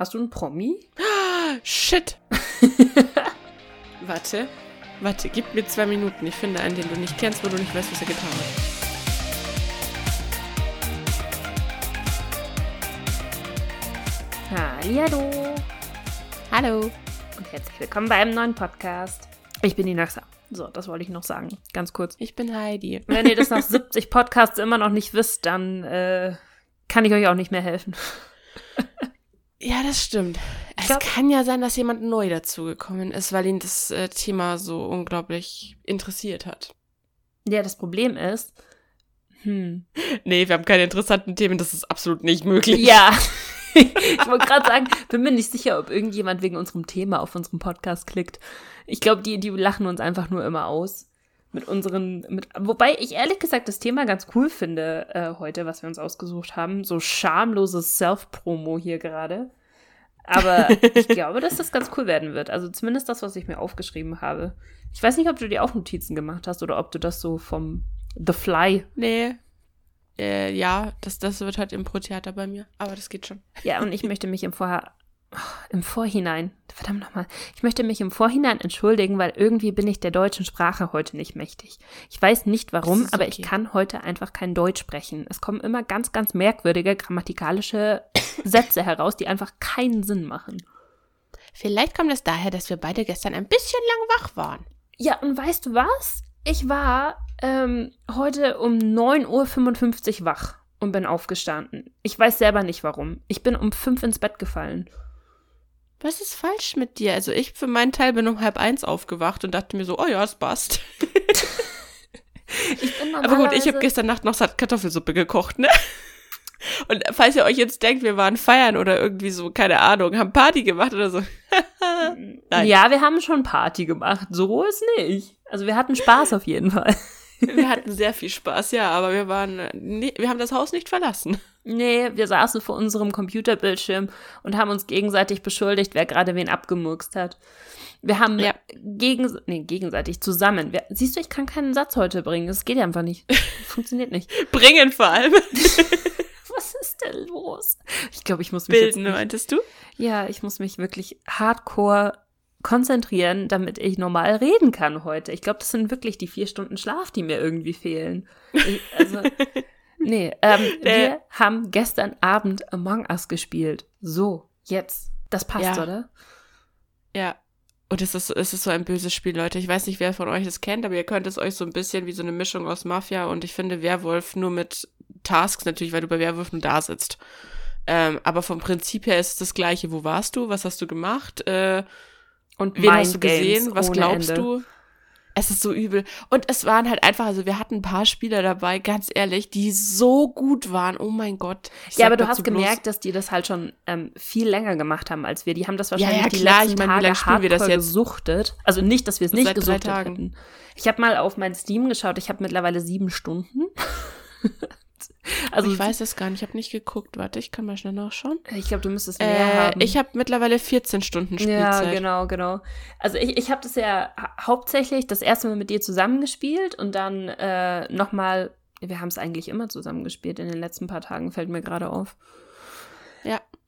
Hast du einen Promi? Shit. warte. Warte, gib mir zwei Minuten. Ich finde einen, den du nicht kennst, wo du nicht weißt, was er getan hat. Hallo. Hallo. Und herzlich willkommen bei einem neuen Podcast. Ich bin die Naxa. So, das wollte ich noch sagen. Ganz kurz. Ich bin Heidi. Wenn ihr das nach 70 Podcasts immer noch nicht wisst, dann äh, kann ich euch auch nicht mehr helfen. Ja, das stimmt. Es glaub- kann ja sein, dass jemand neu dazugekommen ist, weil ihn das äh, Thema so unglaublich interessiert hat. Ja, das Problem ist. Hm. Nee, wir haben keine interessanten Themen, das ist absolut nicht möglich. Ja. ich wollte gerade sagen, bin mir nicht sicher, ob irgendjemand wegen unserem Thema auf unserem Podcast klickt. Ich glaube, die, die lachen uns einfach nur immer aus. Mit unseren, mit, wobei ich ehrlich gesagt das Thema ganz cool finde äh, heute, was wir uns ausgesucht haben. So schamloses Self-Promo hier gerade. Aber ich glaube, dass das ganz cool werden wird. Also zumindest das, was ich mir aufgeschrieben habe. Ich weiß nicht, ob du dir auch Notizen gemacht hast oder ob du das so vom The Fly. Nee. Äh, ja, das, das wird halt Impro-Theater bei mir, aber das geht schon. Ja, und ich möchte mich im Vorher im Vorhinein, verdammt nochmal, ich möchte mich im Vorhinein entschuldigen, weil irgendwie bin ich der deutschen Sprache heute nicht mächtig. Ich weiß nicht warum, aber okay. ich kann heute einfach kein Deutsch sprechen. Es kommen immer ganz, ganz merkwürdige grammatikalische Sätze heraus, die einfach keinen Sinn machen. Vielleicht kommt es daher, dass wir beide gestern ein bisschen lang wach waren. Ja, und weißt du was? Ich war ähm, heute um 9.55 Uhr wach und bin aufgestanden. Ich weiß selber nicht warum. Ich bin um fünf ins Bett gefallen. Was ist falsch mit dir? Also ich für meinen Teil bin um halb eins aufgewacht und dachte mir so, oh ja, es passt. Aber gut, ich habe gestern Nacht noch Kartoffelsuppe gekocht, ne? Und falls ihr euch jetzt denkt, wir waren feiern oder irgendwie so, keine Ahnung, haben Party gemacht oder so. Nein. Ja, wir haben schon Party gemacht. So ist nicht. Also wir hatten Spaß auf jeden Fall. Wir hatten sehr viel Spaß, ja, aber wir waren, nee, wir haben das Haus nicht verlassen. Nee, wir saßen vor unserem Computerbildschirm und haben uns gegenseitig beschuldigt, wer gerade wen abgemurkst hat. Wir haben Ja. gegen, nee, gegenseitig zusammen. Wir, siehst du, ich kann keinen Satz heute bringen. Es geht einfach nicht. Funktioniert nicht. Bringen vor allem. Was ist denn los? Ich glaube, ich muss mich Bilden, jetzt meintest du? Ja, ich muss mich wirklich hardcore konzentrieren, damit ich normal reden kann heute. Ich glaube, das sind wirklich die vier Stunden Schlaf, die mir irgendwie fehlen. Ich, also, nee, ähm, wir haben gestern Abend Among Us gespielt. So, jetzt. Das passt, Ja. oder? Ja. Und es ist, es ist so ein böses Spiel, Leute. Ich weiß nicht, wer von euch das kennt, aber ihr könnt es euch so ein bisschen wie so eine Mischung aus Mafia und ich finde Werwolf nur mit Tasks natürlich, weil du bei Werwolf nur da sitzt. Ähm, aber vom Prinzip her ist es das Gleiche. Wo warst du? Was hast du gemacht? Äh, Und wen hast du Games gesehen? Was glaubst Ende. du? Es ist so übel. Und es waren halt einfach, also wir hatten ein paar Spieler dabei, ganz ehrlich, die so gut waren. Oh mein Gott. Ich Ja, aber du hast gemerkt, dass die das halt schon ähm, viel länger gemacht haben als wir. Die haben das Ja, wahrscheinlich ja, die klar. letzten Ich meine, wie lange spielen wir das jetzt? gesuchtet. Also nicht, dass wir es nicht Seit gesuchtet hätten. Ich habe mal auf mein Steam geschaut. Ich habe mittlerweile sieben Stunden. Also ich weiß es gar nicht, ich habe nicht geguckt. Warte, ich kann mal schnell nachschauen. Ich glaube, du müsstest mehr Äh, haben. ich habe mittlerweile 14 Stunden Spielzeit. ja, genau, genau. Also ich, ich habe das ja ha- hauptsächlich das erste Mal mit dir zusammengespielt und dann äh, nochmal, wir haben es eigentlich immer zusammengespielt in den letzten paar Tagen, fällt mir gerade auf.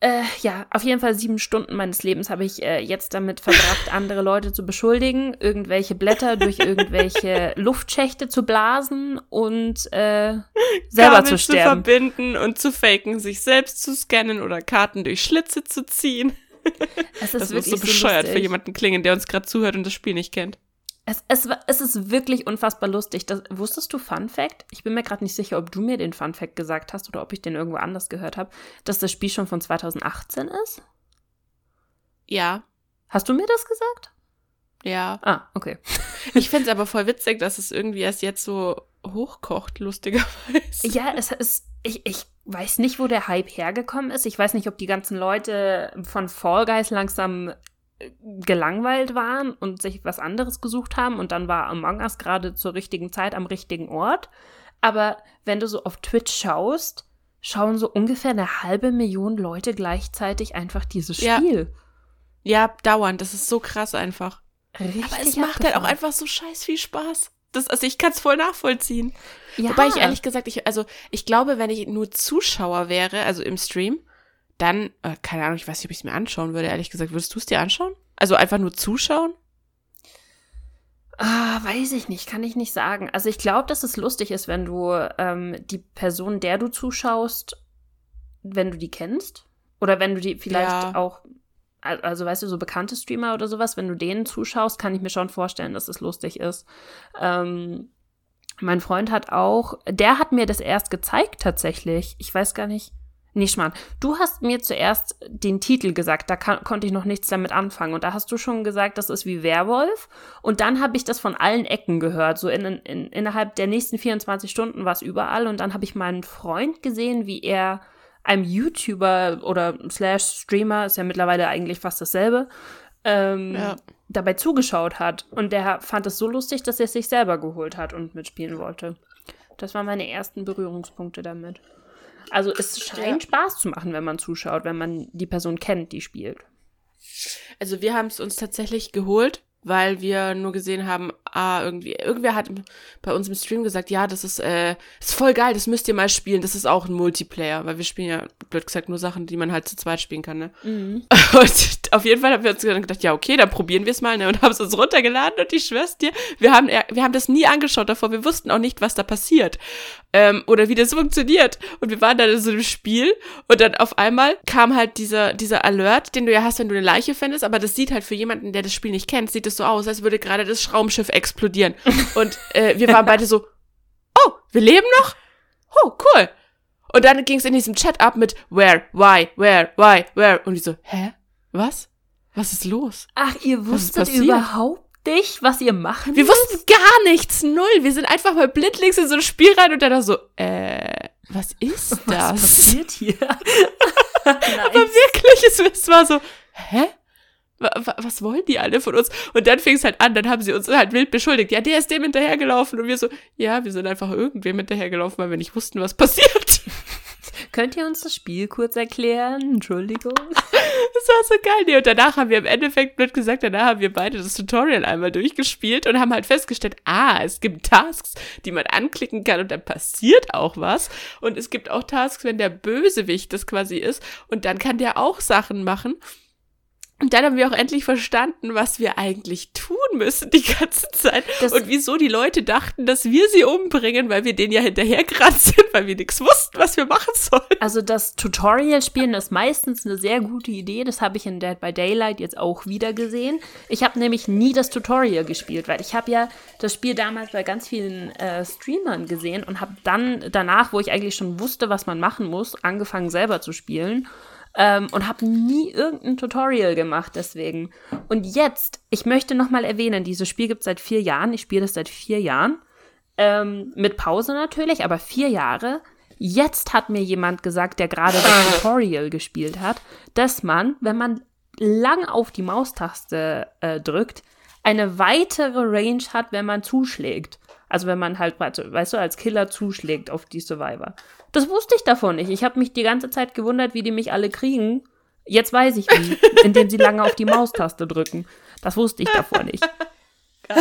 Ja. Äh, ja, auf jeden Fall sieben Stunden meines Lebens habe ich äh, jetzt damit verbracht, andere Leute zu beschuldigen, irgendwelche Blätter durch irgendwelche Luftschächte zu blasen und äh, selber Kabel zu zu sterben. verbinden und zu faken, sich selbst zu scannen oder Karten durch Schlitze zu ziehen. es ist Das muss so bescheuert für lustig. jemanden klingen, der uns gerade zuhört und das Spiel nicht kennt. Es, es, es ist wirklich unfassbar lustig. Das, wusstest du Fun Fact? Ich bin mir gerade nicht sicher, ob du mir den Fun Fact gesagt hast oder ob ich den irgendwo anders gehört habe, dass das Spiel schon von 2018 ist? Ja, Hast du mir das gesagt? ja. Ah, okay. Ich find's aber voll witzig, dass es irgendwie erst jetzt so hochkocht, lustigerweise. Ja, es ist. Ich, ich weiß nicht, wo der Hype hergekommen ist. Ich weiß nicht, ob die ganzen Leute von Fall Guys langsam gelangweilt waren und sich was anderes gesucht haben und dann war Among Us gerade zur richtigen Zeit am richtigen Ort. Aber wenn du so auf Twitch schaust, schauen so ungefähr eine halbe Million Leute gleichzeitig einfach dieses Ja. Spiel. Ja, dauernd. Das ist so krass einfach. Richtig Aber es macht halt auch einfach so scheiß viel Spaß. Das, also ich kann's voll nachvollziehen. Ja. Wobei ich ehrlich gesagt, ich, also ich glaube, wenn ich nur Zuschauer wäre, also im Stream, dann, äh, keine Ahnung, ich weiß nicht, ob ich es mir anschauen würde, ehrlich gesagt. Würdest du es dir anschauen? Also einfach nur zuschauen? Ah, weiß ich nicht, kann ich nicht sagen. Also ich glaube, dass es lustig ist, wenn du ähm, die Person, der du zuschaust, wenn du die kennst. Oder wenn du die vielleicht Ja. auch, al- also weißt du, so bekannte Streamer oder sowas, wenn du denen zuschaust, kann ich mir schon vorstellen, dass es lustig ist. Ähm, mein Freund hat auch, der hat mir das erst gezeigt tatsächlich. Ich weiß gar nicht. Nee, Schmarrn. Du hast mir zuerst den Titel gesagt, da kann, konnte ich noch nichts damit anfangen. Und da hast du schon gesagt, das ist wie Werwolf. Und dann habe ich das von allen Ecken gehört. So in, in, innerhalb der nächsten 24 Stunden war es überall. Und dann habe ich meinen Freund gesehen, wie er einem YouTuber oder Slash Streamer, ist ja mittlerweile eigentlich fast dasselbe, ähm, Ja. dabei zugeschaut hat. Und der fand es so lustig, dass er es sich selber geholt hat und mitspielen wollte. Das waren meine ersten Berührungspunkte damit. Also es scheint Ja. Spaß zu machen, wenn man zuschaut, wenn man die Person kennt, die spielt. Also wir haben es uns tatsächlich geholt, weil wir nur gesehen haben, ah, irgendwie, irgendwer hat bei uns im Stream gesagt, ja, das ist, äh, ist voll geil, das müsst ihr mal spielen, das ist auch ein Multiplayer, weil wir spielen ja, blöd gesagt, nur Sachen, die man halt zu zweit spielen kann, ne? Und auf jeden Fall haben wir uns gedacht, ja, okay, dann probieren wir es mal, ne? Und haben es uns runtergeladen und ich schwör's dir, wir haben, wir haben das nie angeschaut davor, wir wussten auch nicht, was da passiert. Ähm, oder wie das funktioniert. Und wir waren dann in so einem Spiel und dann auf einmal kam halt dieser, dieser Alert, den du ja hast, wenn du eine Leiche findest, aber das sieht halt für jemanden, der das Spiel nicht kennt, sieht es so aus, als würde gerade das Raumschiff explodieren. Und äh, wir waren beide so, oh, wir leben noch? Oh, cool. Und dann ging es in diesem Chat ab mit where, why, where, why, where. Und ich so, hä? Was? Was ist los? Ach, ihr wusstet überhaupt nicht, was ihr machen Wir wussten gar nichts, null. Wir sind einfach mal blindlings in so ein Spiel rein und dann so, äh, was ist Was das? passiert hier? Aber wirklich, es, es war so, hä? Wa- wa- Was wollen die alle von uns? Und dann fing es halt an, dann haben sie uns halt wild beschuldigt. Ja, der ist dem hinterhergelaufen. Und wir so, ja, wir sind einfach irgendwem hinterhergelaufen, weil wir nicht wussten, was passiert. Könnt ihr uns das Spiel kurz erklären? Entschuldigung. Das war so geil. Nee, und danach haben wir im Endeffekt, blöd gesagt, danach haben wir beide das Tutorial einmal durchgespielt und haben halt festgestellt, ah, es gibt Tasks, die man anklicken kann und dann passiert auch was. Und es gibt auch Tasks, wenn der Bösewicht das quasi ist und dann kann der auch Sachen machen. Und dann haben wir auch endlich verstanden, was wir eigentlich tun müssen die ganze Zeit. Das- und wieso die Leute dachten, dass wir sie umbringen, weil wir denen ja hinterhergerannt sind, weil wir nichts wussten, was wir machen sollen. Also das Tutorial-Spielen ist meistens eine sehr gute Idee. Das habe ich in Dead by Daylight jetzt auch wieder gesehen. Ich habe nämlich nie das Tutorial gespielt, weil ich habe ja das Spiel damals bei ganz vielen äh, Streamern gesehen und habe dann danach, wo ich eigentlich schon wusste, was man machen muss, angefangen selber zu spielen. Ähm, und habe nie irgendein Tutorial gemacht deswegen. Und jetzt, ich möchte noch mal erwähnen, dieses Spiel gibt es seit vier Jahren. Ich spiele das seit vier Jahren. Ähm, mit Pause natürlich, aber vier Jahre. Jetzt hat mir jemand gesagt, der gerade das Tutorial gespielt hat, dass man, wenn man lang auf die Maustaste äh, drückt, eine weitere Range hat, wenn man zuschlägt. Also wenn man halt, weißt du, als Killer zuschlägt auf die Survivor. Das wusste ich davon nicht. Ich habe mich die ganze Zeit gewundert, wie die mich alle kriegen. Jetzt weiß ich wie, indem sie lange auf die Maustaste drücken. Das wusste ich davor nicht.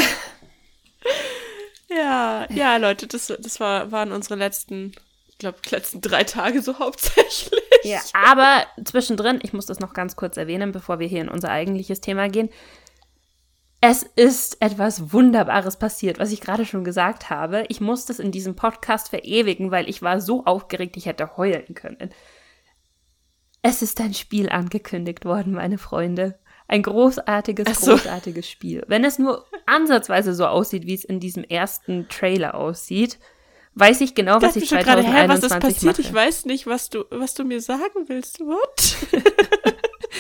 Ja, ja, Leute, das, das war, waren unsere letzten, ich glaube, letzten drei Tage so hauptsächlich. Ja, aber zwischendrin, ich muss das noch ganz kurz erwähnen, bevor wir hier in unser eigentliches Thema gehen. Es ist etwas Wunderbares passiert, was ich gerade schon gesagt habe. Ich muss das in diesem Podcast verewigen, weil ich war so aufgeregt, ich hätte heulen können. Es ist ein Spiel angekündigt worden, meine Freunde. Ein großartiges, so. großartiges Spiel. Wenn es nur ansatzweise so aussieht, wie es in diesem ersten Trailer aussieht, weiß ich genau, was ich schon gerade, hä, was 2021 ist passiert? mache. Ich weiß nicht, was du, was du mir sagen willst. What?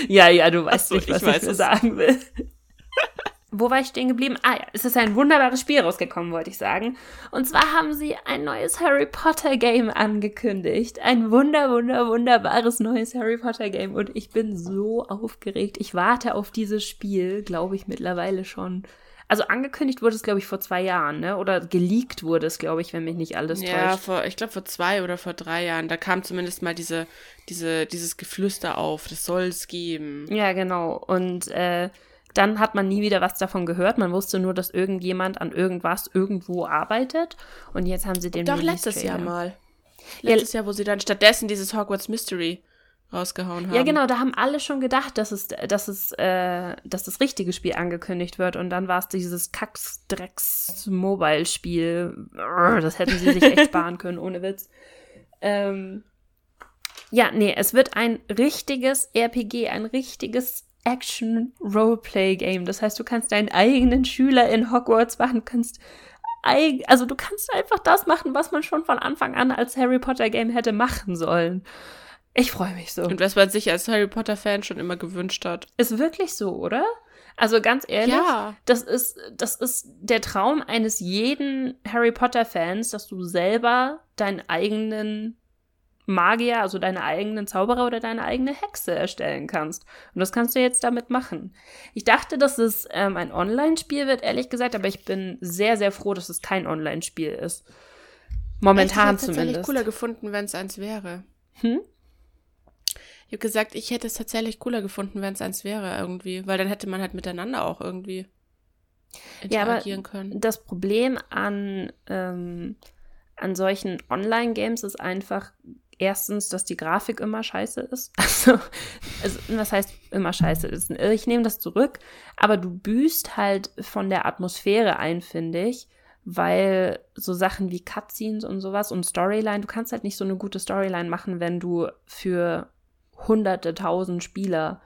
Ja, ja, du weißt so, nicht, was ich ich, mir es. sagen will. Wo war ich stehen geblieben? Ah ja, es ist ein wunderbares Spiel rausgekommen, wollte ich sagen. Und zwar haben sie ein neues Harry Potter Game angekündigt. Ein wunder, wunder, wunderbares neues Harry Potter Game. Und ich bin so aufgeregt. Ich warte auf dieses Spiel, glaube ich, mittlerweile schon. Also angekündigt wurde es, glaube ich, vor zwei Jahren, ne? Oder geleakt wurde es, glaube ich, wenn mich nicht alles Ja, täuscht. vor, ich glaube vor zwei oder vor drei Jahren, da kam zumindest mal diese, diese, dieses Geflüster auf. Das soll es geben. Ja, genau. Und äh, dann hat man nie wieder was davon gehört. Man wusste nur, dass irgendjemand an irgendwas irgendwo arbeitet. Und jetzt haben sie den Doch Release letztes Jahr Trailer. mal. Ja, Letztes Jahr, wo sie dann stattdessen dieses Hogwarts Mystery rausgehauen haben. Ja, genau, da haben alle schon gedacht, dass es, dass es, äh, dass das richtige Spiel angekündigt wird und dann war es dieses Kacks-Drecks-Mobile-Spiel. Das hätten sie sich echt sparen können, ohne Witz. Ähm, ja, nee, es wird ein richtiges RPG, ein richtiges Action-Roleplay-Game. Das heißt, du kannst deinen eigenen Schüler in Hogwarts machen, kannst also du kannst einfach das machen, was man schon von Anfang an als Harry Potter Game hätte machen sollen. Ich freue mich so. Und was man sich als Harry Potter Fan schon immer gewünscht hat. Ist wirklich so, oder? Also ganz ehrlich, Ja. das ist das ist der Traum eines jeden Harry Potter Fans, dass du selber deinen eigenen Magier, also deine eigenen Zauberer oder deine eigene Hexe erstellen kannst. Und das kannst du jetzt damit machen. Ich dachte, dass es ähm, ein Online-Spiel wird, ehrlich gesagt, aber ich bin sehr, sehr froh, dass es kein Online-Spiel ist. Momentan ich hätte es zumindest. tatsächlich cooler gefunden, wenn es eins wäre. Hm? Ich habe gesagt, ich hätte es tatsächlich cooler gefunden, wenn es eins wäre irgendwie, weil dann hätte man halt miteinander auch irgendwie Ja, aber interagieren können. Das Problem an, ähm, an solchen Online-Games ist einfach erstens, dass die Grafik immer scheiße ist. Also, also was heißt immer scheiße ist? Ich nehme das zurück, aber du büßt halt von der Atmosphäre ein, finde ich, weil so Sachen wie Cutscenes und sowas und Storyline, du kannst halt nicht so eine gute Storyline machen, wenn du für hunderte, tausend Spieler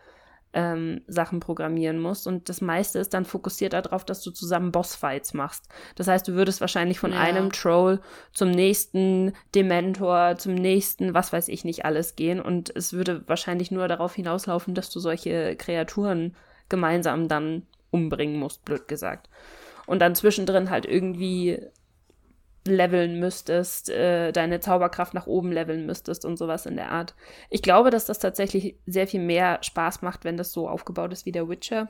ähm, Sachen programmieren musst. Und das meiste ist dann fokussiert darauf, dass du zusammen Bossfights machst. Das heißt, du würdest wahrscheinlich von Ja. einem Troll zum nächsten Dementor, zum nächsten, was weiß ich nicht alles gehen. Und es würde wahrscheinlich nur darauf hinauslaufen, dass du solche Kreaturen gemeinsam dann umbringen musst, blöd gesagt. Und dann zwischendrin halt irgendwie leveln müsstest, äh, deine Zauberkraft nach oben leveln müsstest und sowas in der Art. Ich glaube, dass das tatsächlich sehr viel mehr Spaß macht, wenn das so aufgebaut ist wie der Witcher.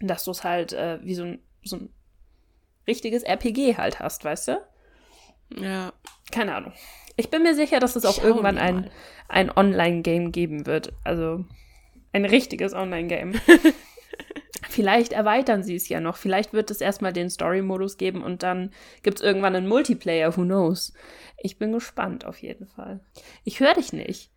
Dass du es halt äh, wie so ein, so ein richtiges RPG halt hast, weißt du? Ja. Keine Ahnung. Ich bin mir sicher, dass es auch Schauen irgendwann ein, ein Online-Game geben wird. Also ein richtiges Online-Game. Vielleicht erweitern sie es ja noch. Vielleicht wird es erstmal den Story-Modus geben und dann gibt es irgendwann einen Multiplayer. Who knows? Ich bin gespannt auf jeden Fall. Ich höre dich nicht.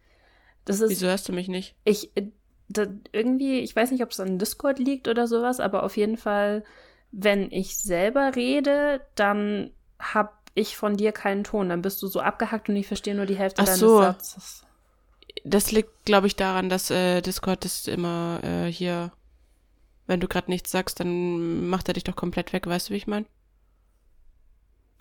Das ist Wieso hörst du mich nicht? ich äh, da, irgendwie, ich weiß nicht, ob es an Discord liegt oder sowas, aber auf jeden Fall, wenn ich selber rede, dann hab ich von dir keinen Ton. Dann bist du so abgehackt und ich verstehe nur die Hälfte Ach deines so. Satzes. Das liegt, glaube ich, daran, dass äh, Discord ist immer äh, hier, wenn du gerade nichts sagst, dann macht er dich doch komplett weg, weißt du, wie ich meine?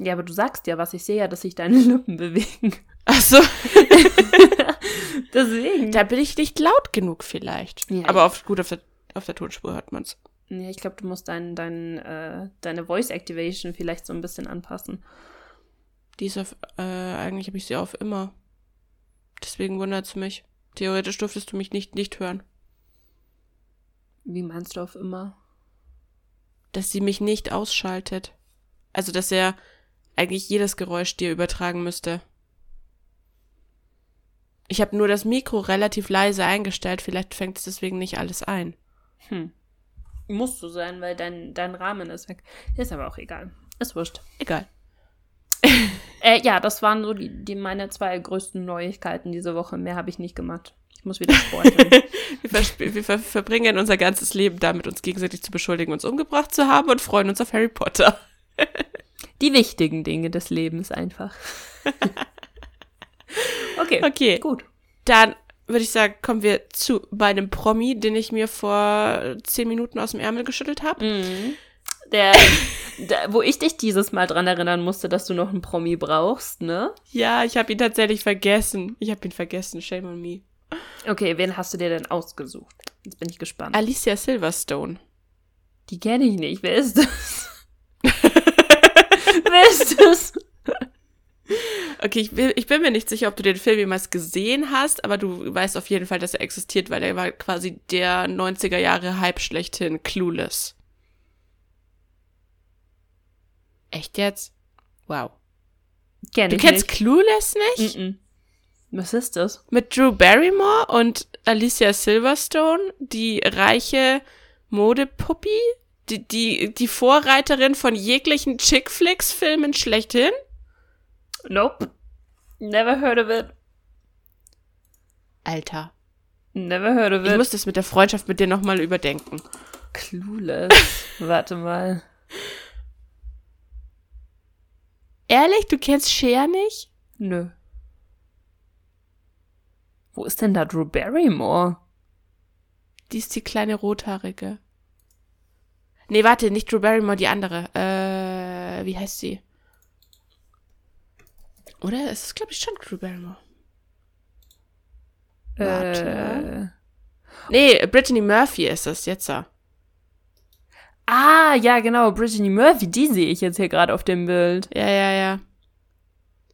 Ja, aber du sagst ja was. Ich sehe ja, dass sich deine Lippen bewegen. Ach so. Deswegen. Da bin ich nicht laut genug vielleicht. Ja, Aber auf, gut, auf der, auf der Tonspur hört man's. Ja, ich glaube, du musst dein, dein, äh, deine Voice Activation vielleicht so ein bisschen anpassen. Die ist auf, äh, eigentlich habe ich sie auf immer. Deswegen wundert's mich. Theoretisch dürftest du mich nicht nicht hören. Wie meinst du auf immer? Dass sie mich nicht ausschaltet. Also, dass er eigentlich jedes Geräusch dir übertragen müsste. Ich habe nur das Mikro relativ leise eingestellt, vielleicht fängt es deswegen nicht alles ein. Hm. Musst du sein, weil dein, dein Rahmen ist weg. Ist aber auch egal. Ist wurscht. Egal. Äh, ja, das waren so die, die meine zwei größten Neuigkeiten diese Woche. Mehr habe ich nicht gemacht. Ich muss wieder sporteln. Wir, wir ver verbringen unser ganzes Leben damit, uns gegenseitig zu beschuldigen, uns umgebracht zu haben und freuen uns auf Harry Potter. die wichtigen Dinge des Lebens einfach. okay, Okay. gut. Dann würde ich sagen, kommen wir zu meinem Promi, den ich mir vor zehn Minuten aus dem Ärmel geschüttelt habe. Mhm. Der, der, wo ich dich dieses Mal dran erinnern musste, dass du noch einen Promi brauchst, ne? Ja, ich habe ihn tatsächlich vergessen. Ich habe ihn vergessen. Shame on me. Okay, wen hast du dir denn ausgesucht? Jetzt bin ich gespannt. Alicia Silverstone. Die kenne ich nicht. Wer ist das? Wer ist das? Okay, ich, will, ich bin mir nicht sicher, ob du den Film jemals gesehen hast, aber du weißt auf jeden Fall, dass er existiert, weil er war quasi der 90er Jahre Hype schlechthin Clueless. Echt jetzt? Wow. Kenn Du kennst nicht. Clueless nicht? Mm -mm. Was ist das? Mit Drew Barrymore und Alicia Silverstone, die reiche Modepuppi, die, die, die Vorreiterin von jeglichen Chick-Flicks-Filmen schlechthin. Nope. Never heard of it. Alter, Never heard of Ich it. muss das mit der Freundschaft mit dir nochmal überdenken. Clueless. Warte mal. Ehrlich, du kennst Cher nicht? Nö. Wo ist denn da Drew Barrymore? Die ist die kleine rothaarige. Nee, warte, nicht Drew Barrymore, die andere. Äh, wie heißt sie? Oder? Es ist, glaube ich, schon Drew Barrymore. Warte. Äh, Nee, Brittany Murphy ist es jetzt. so. ah, ja, genau. Brittany Murphy, die sehe ich jetzt hier gerade auf dem Bild. Ja, ja, ja.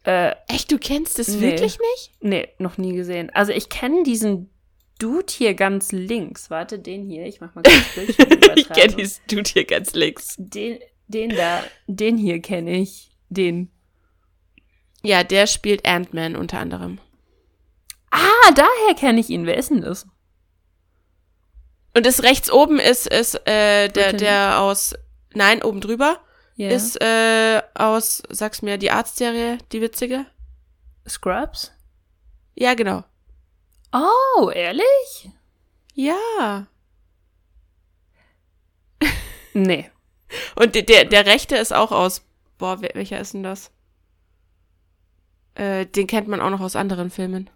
Äh, Echt, du kennst es Nee. wirklich nicht? nee, noch nie gesehen. Also ich kenne diesen Dude hier ganz links. Warte, den hier. Ich mach mal kurz Bildschirmübertragung. ich kenne diesen Dude hier ganz links. Den, den da, den hier kenne ich. Den. Ja, der spielt Ant-Man unter anderem. Ah, daher kenne ich ihn. Wer ist denn das? Und das rechts oben ist, ist äh, der, der aus, nein, oben drüber Ja. ist äh, aus, sag's mir, die Arztserie, die witzige? Scrubs? Ja, genau. Oh, ehrlich? Ja. Nee. Und der, der, der rechte ist auch aus, boah, welcher ist denn das? Äh, den kennt man auch noch aus anderen Filmen.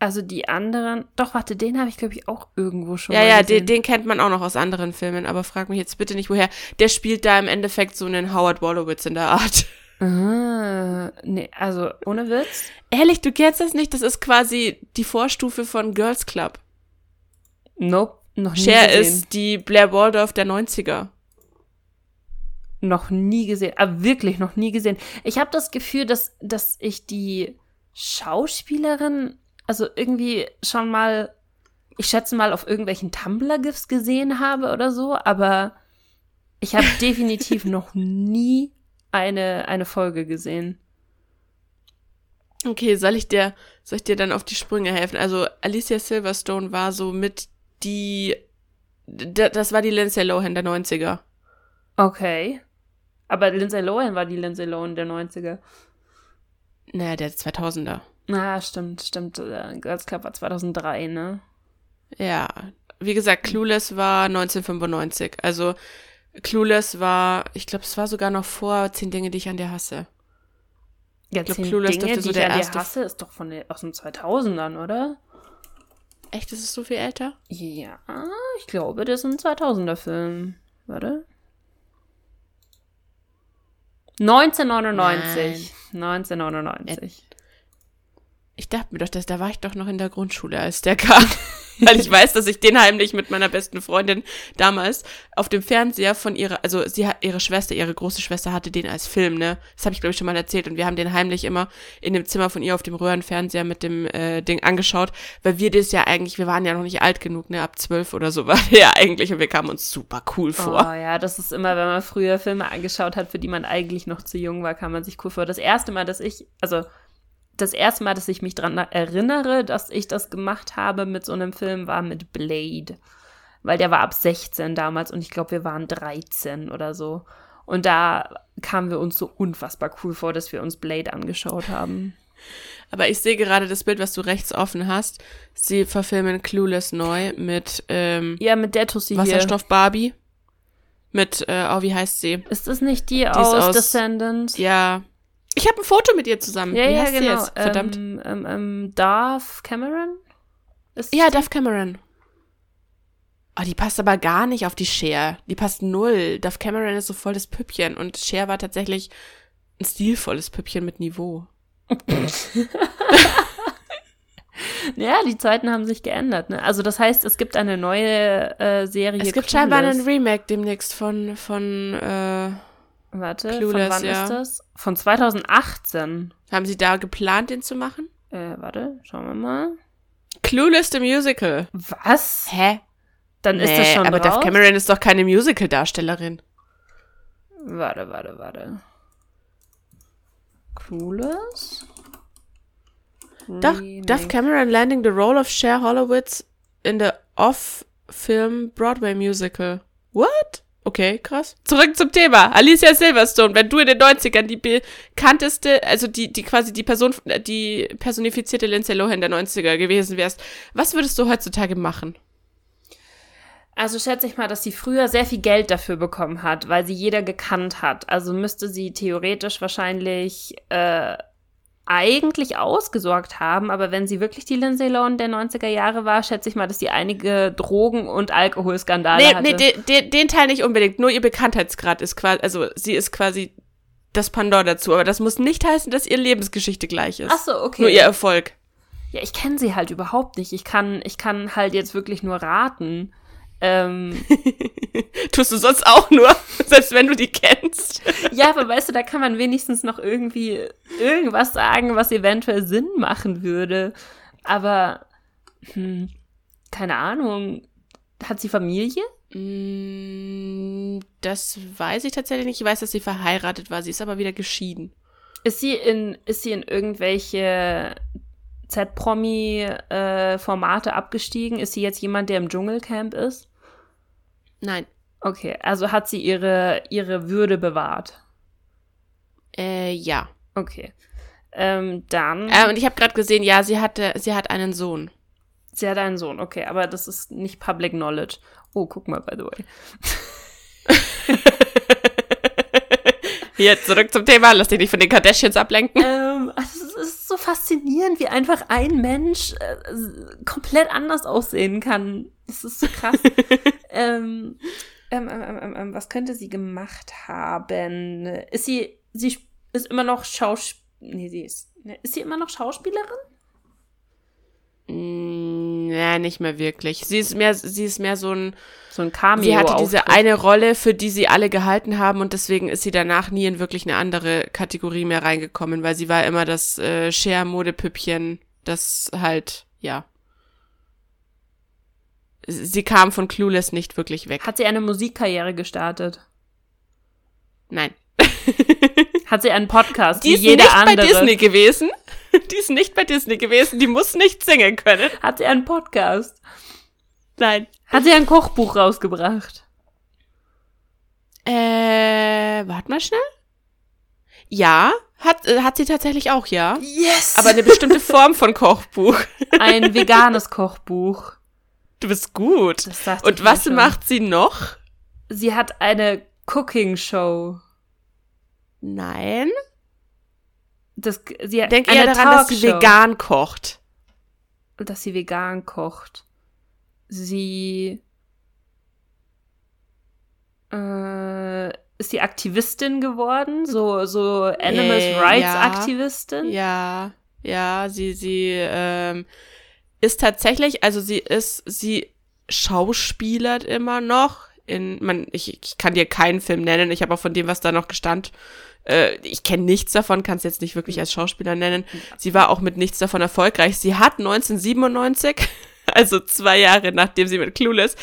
Also die anderen. Doch, warte, den habe ich, glaube ich, auch irgendwo schon ja, ja, den, den kennt man auch noch aus anderen Filmen, aber frag mich jetzt bitte nicht, woher. Der spielt da im Endeffekt so einen Howard Wolowitz in der Art. Ah, nee, also ohne Witz. Ehrlich, du kennst das nicht? Das ist quasi die Vorstufe von Girls Club. Nope, noch nie Cher gesehen. ist die Blair Waldorf der 90er. Noch nie gesehen. Aber wirklich noch nie gesehen. Ich habe das Gefühl, dass, dass ich die Schauspielerin, also irgendwie schon mal, ich schätze mal, auf irgendwelchen Tumblr-GIFs gesehen habe oder so, aber ich habe definitiv noch nie eine, eine Folge gesehen. Okay, soll ich dir, soll ich dir dann auf die Sprünge helfen? Also Alicia Silverstone war so mit die, das war die Lindsay Lohan der 90er. Okay. Aber Lindsay Lohan war die Lindsay Lohan der 90er. Naja, der 2000er. Ah, stimmt, stimmt. Girls Club war 2003, ne? Ja, wie gesagt, Clueless war 1995. Also Clueless war, ich glaube, es war sogar noch vor zehn Dinge, die ich an dir hasse. Ja, glaub, zehn Clueless Dinge, dürfte so die der ich an erste- hasse, ist doch von den, aus den 2000ern, oder? Echt, ist es so viel älter? Ja, ich glaube, das ist ein 2000er-Film. Warte. 1999. 1999. Ich dachte mir doch, dass da war ich doch noch in der Grundschule, als der kam. Weil ich weiß, dass ich den heimlich mit meiner besten Freundin damals auf dem Fernseher von ihrer, also sie hat ihre Schwester, ihre große Schwester hatte den als Film, ne? Das habe ich glaube ich schon mal erzählt und wir haben den heimlich immer in dem Zimmer von ihr auf dem Röhrenfernseher mit dem äh, Ding angeschaut, weil wir das ja eigentlich, wir waren ja noch nicht alt genug, ne? Ab zwölf oder so war der ja eigentlich und wir kamen uns super cool Oh vor. ja, das ist immer, wenn man früher Filme angeschaut hat, für die man eigentlich noch zu jung war, kam man sich cool vor. Das erste Mal, dass ich, also das erste Mal, dass ich mich dran erinnere, dass ich das gemacht habe mit so einem Film, war mit Blade. Weil der war ab 16 damals und ich glaube, wir waren 13 oder so. Und da kamen wir uns so unfassbar cool vor, dass wir uns Blade angeschaut haben. Aber ich sehe gerade das Bild, was du rechts offen hast. Sie verfilmen Clueless neu mit ähm, Ja, mit der Tussi hier. Wasserstoff Barbie. Mit, äh, oh, wie heißt sie? Ist das nicht die, ist aus, aus- Descendants? Ja. Ich habe ein Foto mit ihr zusammen. ja, wie ja genau. jetzt? Verdammt. Ähm, ähm, ähm, Darth Cameron? Ist ja? Duff Cameron. Oh, die passt aber gar nicht auf die Cher. Die passt null. Duff Cameron ist so voll das Püppchen und Cher war tatsächlich ein stilvolles Püppchen mit Niveau. Ja, die Zeiten haben sich geändert. Ne? Also das heißt, es gibt eine neue äh, Serie. Es gibt scheinbar einen Clueless. Remake demnächst von, von, äh, Warte, Clueless, von wann ja. ist das? Von 2018. haben sie da geplant, den zu machen? Äh, warte, schauen wir mal. Clueless the Musical. Was? Hä? Dann ist das schon aber raus? Duff Cameron ist doch keine Musical-Darstellerin. Warte, warte, warte. Clueless? Duff, Remake. Duff Cameron landing the role of Cher Horowitz in the off-film Broadway musical. What? Okay, krass. Zurück zum Thema. Alicia Silverstone, wenn du in den 90ern die bekannteste, also die, die quasi die Person, die personifizierte Lindsay Lohan der 90er gewesen wärst, was würdest du heutzutage machen? Also schätze ich mal, dass sie früher sehr viel Geld dafür bekommen hat, weil sie jeder gekannt hat. Also müsste sie theoretisch wahrscheinlich äh, eigentlich ausgesorgt haben, aber wenn sie wirklich die Lindsay Lohan der 90er Jahre war, schätze ich mal, dass sie einige Drogen- und Alkoholskandale nee, hatte. Nee, den, den, den Teil nicht unbedingt, nur ihr Bekanntheitsgrad ist quasi, also sie ist quasi das Pendant dazu, aber das muss nicht heißen, dass ihre Lebensgeschichte gleich ist. Ach so, okay. Nur ihr Erfolg. Ja, ich kenne sie halt überhaupt nicht. Ich kann, ich kann halt jetzt wirklich nur raten. Ähm, Tust du sonst auch nur, selbst wenn du die kennst. ja, aber weißt du, da kann man wenigstens noch irgendwie irgendwas sagen, was eventuell Sinn machen würde. Aber, hm, keine Ahnung. Hat sie Familie? Mm, Das weiß ich tatsächlich nicht. Ich weiß, dass sie verheiratet war. Sie ist aber wieder geschieden. Ist sie in, ist sie in irgendwelche Z-Promi-Formate abgestiegen? Ist sie jetzt jemand, der im Dschungelcamp ist? Nein. Okay, also hat sie ihre, ihre Würde bewahrt. Äh, ja. Okay. Ähm, dann. Äh, und ich habe gerade gesehen, ja, sie hatte, sie hat einen Sohn. Sie hat einen Sohn, okay, aber das ist nicht Public Knowledge. Oh, guck mal, by the way. Hier, zurück zum Thema. Lass dich nicht von den Kardashians ablenken. Ähm, also es ist so faszinierend, wie einfach ein Mensch äh, komplett anders aussehen kann. Das ist so krass. ähm, ähm, ähm, ähm, ähm, was könnte sie gemacht haben? Ist sie, sie ist immer noch Schauspielerin? Nee, sie ist, ne, ist sie immer noch Schauspielerin? Mm, ja, nicht mehr wirklich. Sie ist mehr, sie ist mehr so ein, So ein Cameo. sie hatte diese eine Rolle, für die sie alle gehalten haben und deswegen ist sie danach nie in wirklich eine andere Kategorie mehr reingekommen, weil sie war immer das äh, Share-Modepüppchen, das halt, ja. Sie kam von Clueless nicht wirklich weg. Hat sie eine Musikkarriere gestartet? Nein. Hat sie einen Podcast Die wie ist jeder nicht andere? bei Disney gewesen. Die ist nicht bei Disney gewesen. Die muss nicht singen können. Hat sie einen Podcast? Nein. Hat sie ein Kochbuch rausgebracht? Äh, warte mal schnell. Ja, hat, äh, hat sie tatsächlich auch, ja. Yes! Aber eine bestimmte Form von Kochbuch. ein veganes Kochbuch. Du bist gut. Und was macht sie noch? Sie hat eine Cooking Show. Nein. Das, sie hat Denk eher daran, dass sie vegan kocht. Dass sie vegan kocht. Sie äh, ist sie Aktivistin geworden, so so Animal Äh, Rights ja. Aktivistin. Ja, ja, sie, sie ähm, ist tatsächlich, also sie ist, sie schauspielert immer noch. In, man, ich, ich kann dir keinen Film nennen, ich habe auch von dem, was da noch gestand, äh, ich kenne nichts davon, kann es jetzt nicht wirklich als Schauspieler nennen. Sie war auch mit nichts davon erfolgreich. Sie hat 1997, also zwei Jahre nachdem sie mit Clueless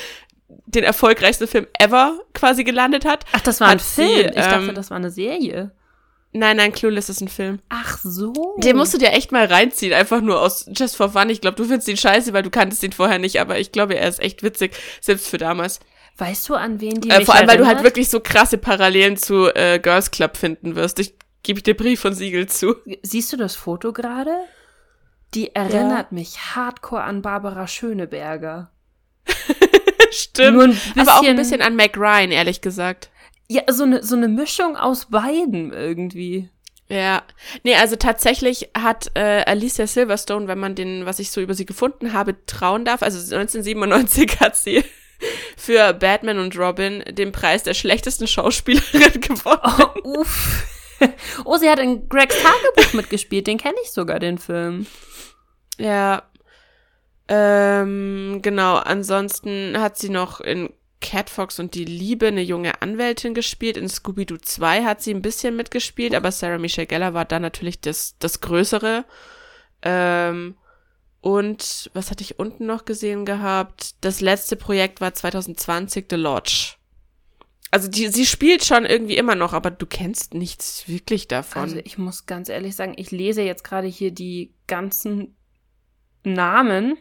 den erfolgreichsten Film ever quasi gelandet hat. Ach, das war ein Hat sie, Film. ich dachte, ähm, das war eine Serie. Nein, nein, Clueless ist ein Film. Ach so. Den musst du dir echt mal reinziehen, einfach nur aus Just for Fun. Ich glaube, du findest ihn scheiße, weil du kanntest ihn vorher nicht, aber ich glaube, er ist echt witzig, selbst für damals. Weißt du, an wen die Äh, mich vor allem, weil du halt erinnert? wirklich so krasse Parallelen zu äh, Girls Club finden wirst. Ich gebe dir Brief und Siegel zu. Siehst du das Foto gerade? Die erinnert mich hardcore an Barbara Schöneberger. Stimmt. Aber auch ein bisschen an Mac Ryan, ehrlich gesagt. Ja, so eine, so eine Mischung aus beiden irgendwie. Ja, nee, also tatsächlich hat äh, Alicia Silverstone, wenn man den, was ich so über sie gefunden habe, trauen darf, also 1997 hat sie für Batman und Robin den Preis der schlechtesten Schauspielerin gewonnen. Oh, uff. Oh, sie hat in Gregs Tagebuch mitgespielt. Den kenne ich sogar, den Film. Ja. Ähm, genau, ansonsten hat sie noch in Cat Fox und die Liebe eine junge Anwältin gespielt. In Scooby-Doo 2 hat sie ein bisschen mitgespielt, aber Sarah Michelle Gellar war da natürlich das, das Größere. Ähm, und was hatte ich unten noch gesehen gehabt? Das letzte Projekt war 2020 The Lodge. Also die, sie spielt schon irgendwie immer noch, aber du kennst nichts wirklich davon. Also ich muss ganz ehrlich sagen, ich lese jetzt gerade hier die ganzen Namen.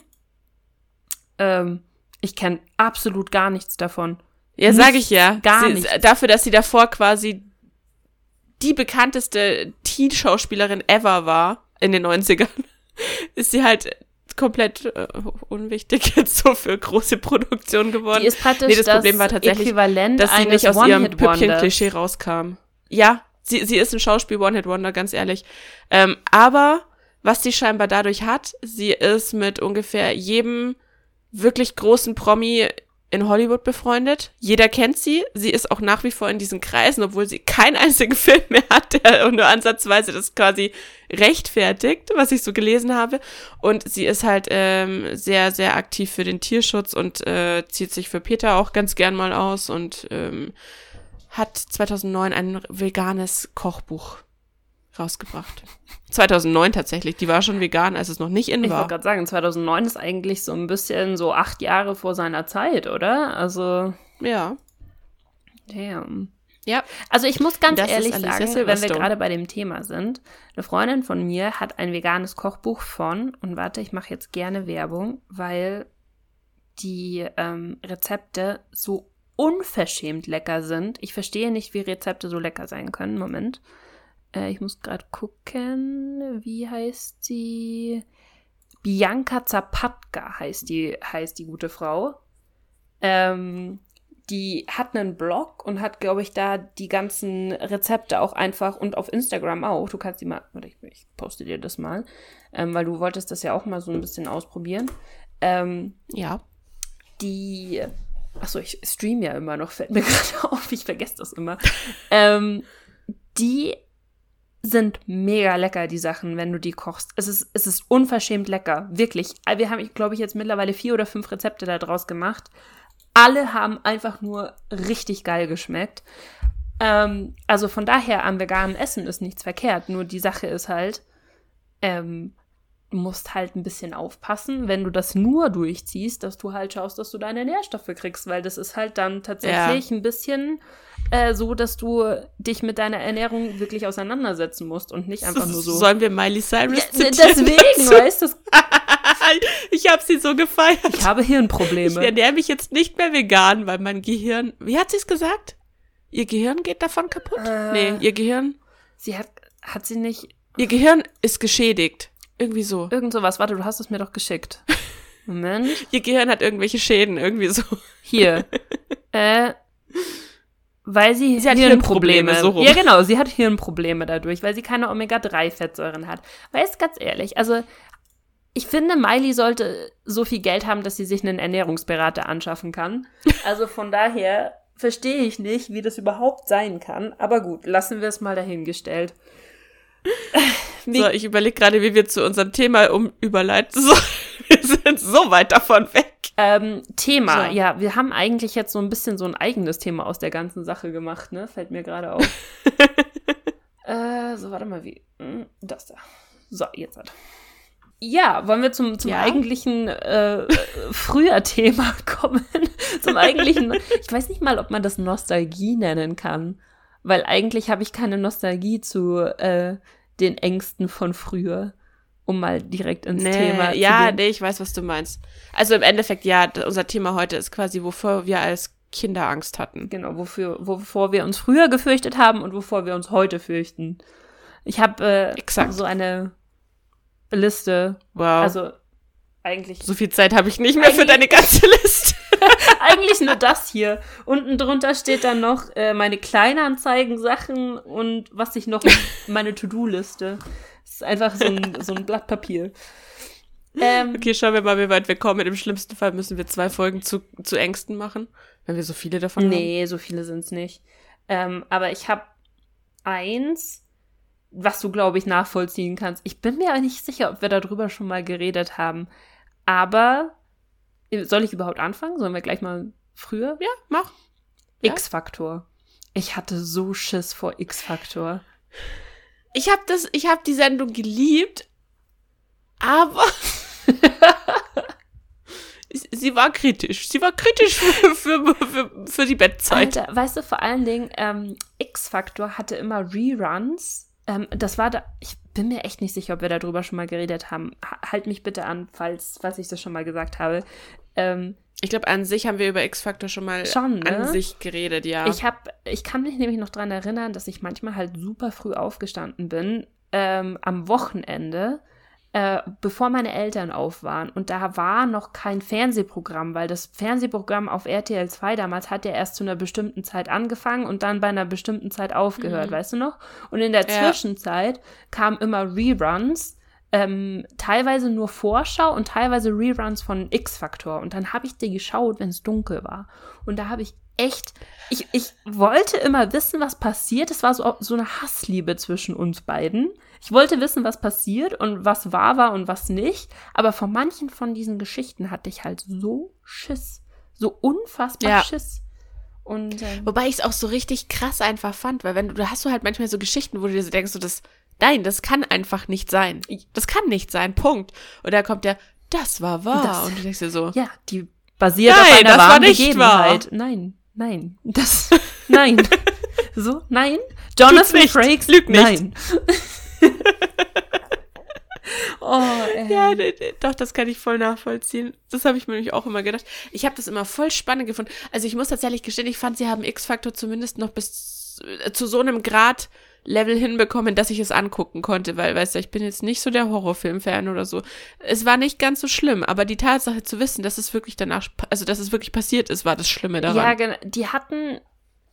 Ähm, ich kenne absolut gar nichts davon. Ja, sage ich ja. Gar sie, nicht. Dafür, dass sie davor quasi die bekannteste Teen-Schauspielerin ever war in den 90ern, ist sie halt komplett äh, unwichtig jetzt so für große Produktionen geworden. Die ist praktisch Nee, das das Problem war tatsächlich, Äquivalent dass sie nicht aus ihrem. Püppchen-Klischee rauskam. Ja, sie, sie ist ein Schauspiel One-Hit-Wonder, ganz ehrlich. Ähm, aber was sie scheinbar dadurch hat, sie ist mit ungefähr jedem wirklich großen Promi in Hollywood befreundet. Jeder kennt sie. Sie ist auch nach wie vor in diesen Kreisen, obwohl sie keinen einzigen Film mehr hat, der nur ansatzweise das quasi rechtfertigt, was ich so gelesen habe. Und sie ist halt ähm, sehr, sehr aktiv für den Tierschutz und äh, zieht sich für Peter auch ganz gern mal aus und ähm, hat 2009 ein veganes Kochbuch rausgebracht. 2009 tatsächlich. Die war schon vegan, als es noch nicht in Ich wollte war. gerade sagen, 2009 ist eigentlich so ein bisschen so acht Jahre vor seiner Zeit, oder? Also, Ja. damn. Ja. Also ich muss ganz Das ehrlich sagen, wenn wir gerade bei dem Thema sind, eine Freundin von mir hat ein veganes Kochbuch von, und warte, ich mache jetzt gerne Werbung, weil die ähm, Rezepte so unverschämt lecker sind. Ich verstehe nicht, wie Rezepte so lecker sein können. Moment. Äh, ich muss gerade gucken, wie heißt sie? Bianca Zapatka heißt die, heißt die gute Frau. Ähm, die hat einen Blog und hat, glaube ich, da die ganzen Rezepte auch einfach und auf Instagram auch. Du kannst die mal, warte, ich, ich poste dir das mal, ähm, weil du wolltest das ja auch mal so ein bisschen ausprobieren. Ähm, Ja. die, achso, ich stream ja immer noch, fällt mir gerade auf, ich vergesse das immer. ähm, die sind mega lecker, die Sachen, wenn du die kochst. Es ist, es ist unverschämt lecker, wirklich. Wir haben, glaube ich, jetzt mittlerweile vier oder fünf Rezepte da draus gemacht. Alle haben einfach nur richtig geil geschmeckt. Ähm, also von daher, am veganen Essen ist nichts verkehrt. Nur die Sache ist halt, ähm, du musst halt ein bisschen aufpassen, wenn du das nur durchziehst, dass du halt schaust, dass du deine Nährstoffe kriegst, weil das ist halt dann tatsächlich ein bisschen äh, so, dass du dich mit deiner Ernährung wirklich auseinandersetzen musst und nicht einfach nur so. Sollen wir Miley Cyrus Ja, deswegen, dazu? weißt du, ich habe sie so gefeiert. ich habe Ich Hirnprobleme. ernähre mich jetzt nicht mehr vegan, weil mein Gehirn. Wie hat sie es gesagt? Ihr Gehirn geht davon kaputt? Äh. Nee, ihr Gehirn. Sie hat, hat sie nicht Ihr Gehirn ist geschädigt. Irgendwie so. irgend sowas. Warte, du hast es mir doch geschickt. Moment. Ihr Gehirn hat irgendwelche Schäden, irgendwie so. Hier. äh, weil sie, Sie hat Hirnprobleme, so rum. Ja, genau, sie hat Hirnprobleme dadurch, weil sie keine Omega-3-Fettsäuren hat. Weißt ganz ehrlich, also ich finde, Miley sollte so viel Geld haben, dass sie sich einen Ernährungsberater anschaffen kann. Also von daher verstehe ich nicht, wie das überhaupt sein kann. Aber gut, lassen wir es mal dahingestellt. So, ich überlege gerade, wie wir zu unserem Thema um überleiten sollen. Wir sind so weit davon weg. Ähm, Thema, So. ja, wir haben eigentlich jetzt so ein bisschen so ein eigenes Thema aus der ganzen Sache gemacht, ne? Fällt mir gerade auf. äh, so, warte mal, wie. hm, Das da. So, jetzt hat. Ja, wollen wir zum, zum Ja? eigentlichen äh, früher Thema kommen? zum eigentlichen. Ich weiß nicht mal, ob man das Nostalgie nennen kann. Weil eigentlich habe ich keine Nostalgie zu äh, den Ängsten von früher. Um mal direkt ins Thema ja, zu gehen. nee, ich weiß, was du meinst. Also im Endeffekt, ja, unser Thema heute ist quasi, wovor wir als Kinder Angst hatten. Genau, wofür, wovor wir uns früher gefürchtet haben und wovor wir uns heute fürchten. Ich habe äh, Exakt. so eine Liste. Wow. Also eigentlich, so viel Zeit habe ich nicht mehr für deine ganze Liste. eigentlich nur das hier. Unten drunter steht dann noch äh, meine Kleinanzeigen, Sachen und was ich noch, meine To-Do-Liste. Das ist einfach so ein, so ein Blatt Papier. Ähm, Okay, schauen wir mal, wie weit wir kommen. Im schlimmsten Fall müssen wir zwei Folgen zu, zu Ängsten machen, wenn wir so viele davon haben. Nee, so viele sind es nicht. Ähm, aber ich habe eins, was du, glaube ich, nachvollziehen kannst. Ich bin mir aber nicht sicher, ob wir darüber schon mal geredet haben. Aber soll ich überhaupt anfangen? Sollen wir gleich mal früher? Ja, mach. Ja. X-Faktor. Ich hatte so Schiss vor X-Faktor. Ich habe das, ich habe die Sendung geliebt, aber sie war kritisch. Sie war kritisch für, für, für, für die Bettzeit. Alter, weißt du, vor allen Dingen, ähm, X-Factor hatte immer Reruns. Ähm, das war da, ich bin mir echt nicht sicher, ob wir darüber schon mal geredet haben. Ha- Halt mich bitte an, falls, falls ich das schon mal gesagt habe. Ähm, Ich glaube, an sich haben wir über X-Factor schon mal Schon, ne? an sich geredet, ja. Ich hab, ich kann mich nämlich noch dran erinnern, dass ich manchmal halt super früh aufgestanden bin, ähm, am Wochenende, äh, bevor meine Eltern auf waren. Und da war noch kein Fernsehprogramm, weil das Fernsehprogramm auf RTL 2 damals hat ja erst zu einer bestimmten Zeit angefangen und dann bei einer bestimmten Zeit aufgehört, Mhm. weißt du noch? Und in der Ja. Zwischenzeit kamen immer Reruns, ähm, teilweise nur Vorschau und teilweise Reruns von X-Factor. Und dann habe ich die geschaut, wenn es dunkel war. Und da habe ich echt, ich, ich wollte immer wissen, was passiert. Es war so, so eine Hassliebe zwischen uns beiden. Ich wollte wissen, was passiert und was wahr war und was nicht. Aber von manchen von diesen Geschichten hatte ich halt so Schiss. So unfassbar Ja. Schiss. Und ähm, Wobei ich es auch so richtig krass einfach fand, weil wenn du, da hast du halt manchmal so Geschichten, wo du dir so denkst, so das, nein, das kann einfach nicht sein. Das kann nicht sein, Punkt. Und da kommt der, das war wahr. Das- und du denkst dir so, ja, die basiert auf Nein, einer das war wahren nicht Begebenheit. Nein, nein. Das, nein. so, nein. Jonathan. Frakes, Lüg nicht. nein. oh, ey. ja, doch, das kann ich voll nachvollziehen. Das habe ich mir nämlich auch immer gedacht. Ich habe das immer voll spannend gefunden. Also ich muss tatsächlich gestehen, ich fand, sie haben X-Factor zumindest noch bis äh, zu so einem Grad Level hinbekommen, dass ich es angucken konnte, weil, weißt du, ich bin jetzt nicht so der Horrorfilm-Fan oder so. Es war nicht ganz so schlimm, aber die Tatsache zu wissen, dass es wirklich danach, also dass es wirklich passiert ist, war das Schlimme daran. Ja, genau. Die hatten,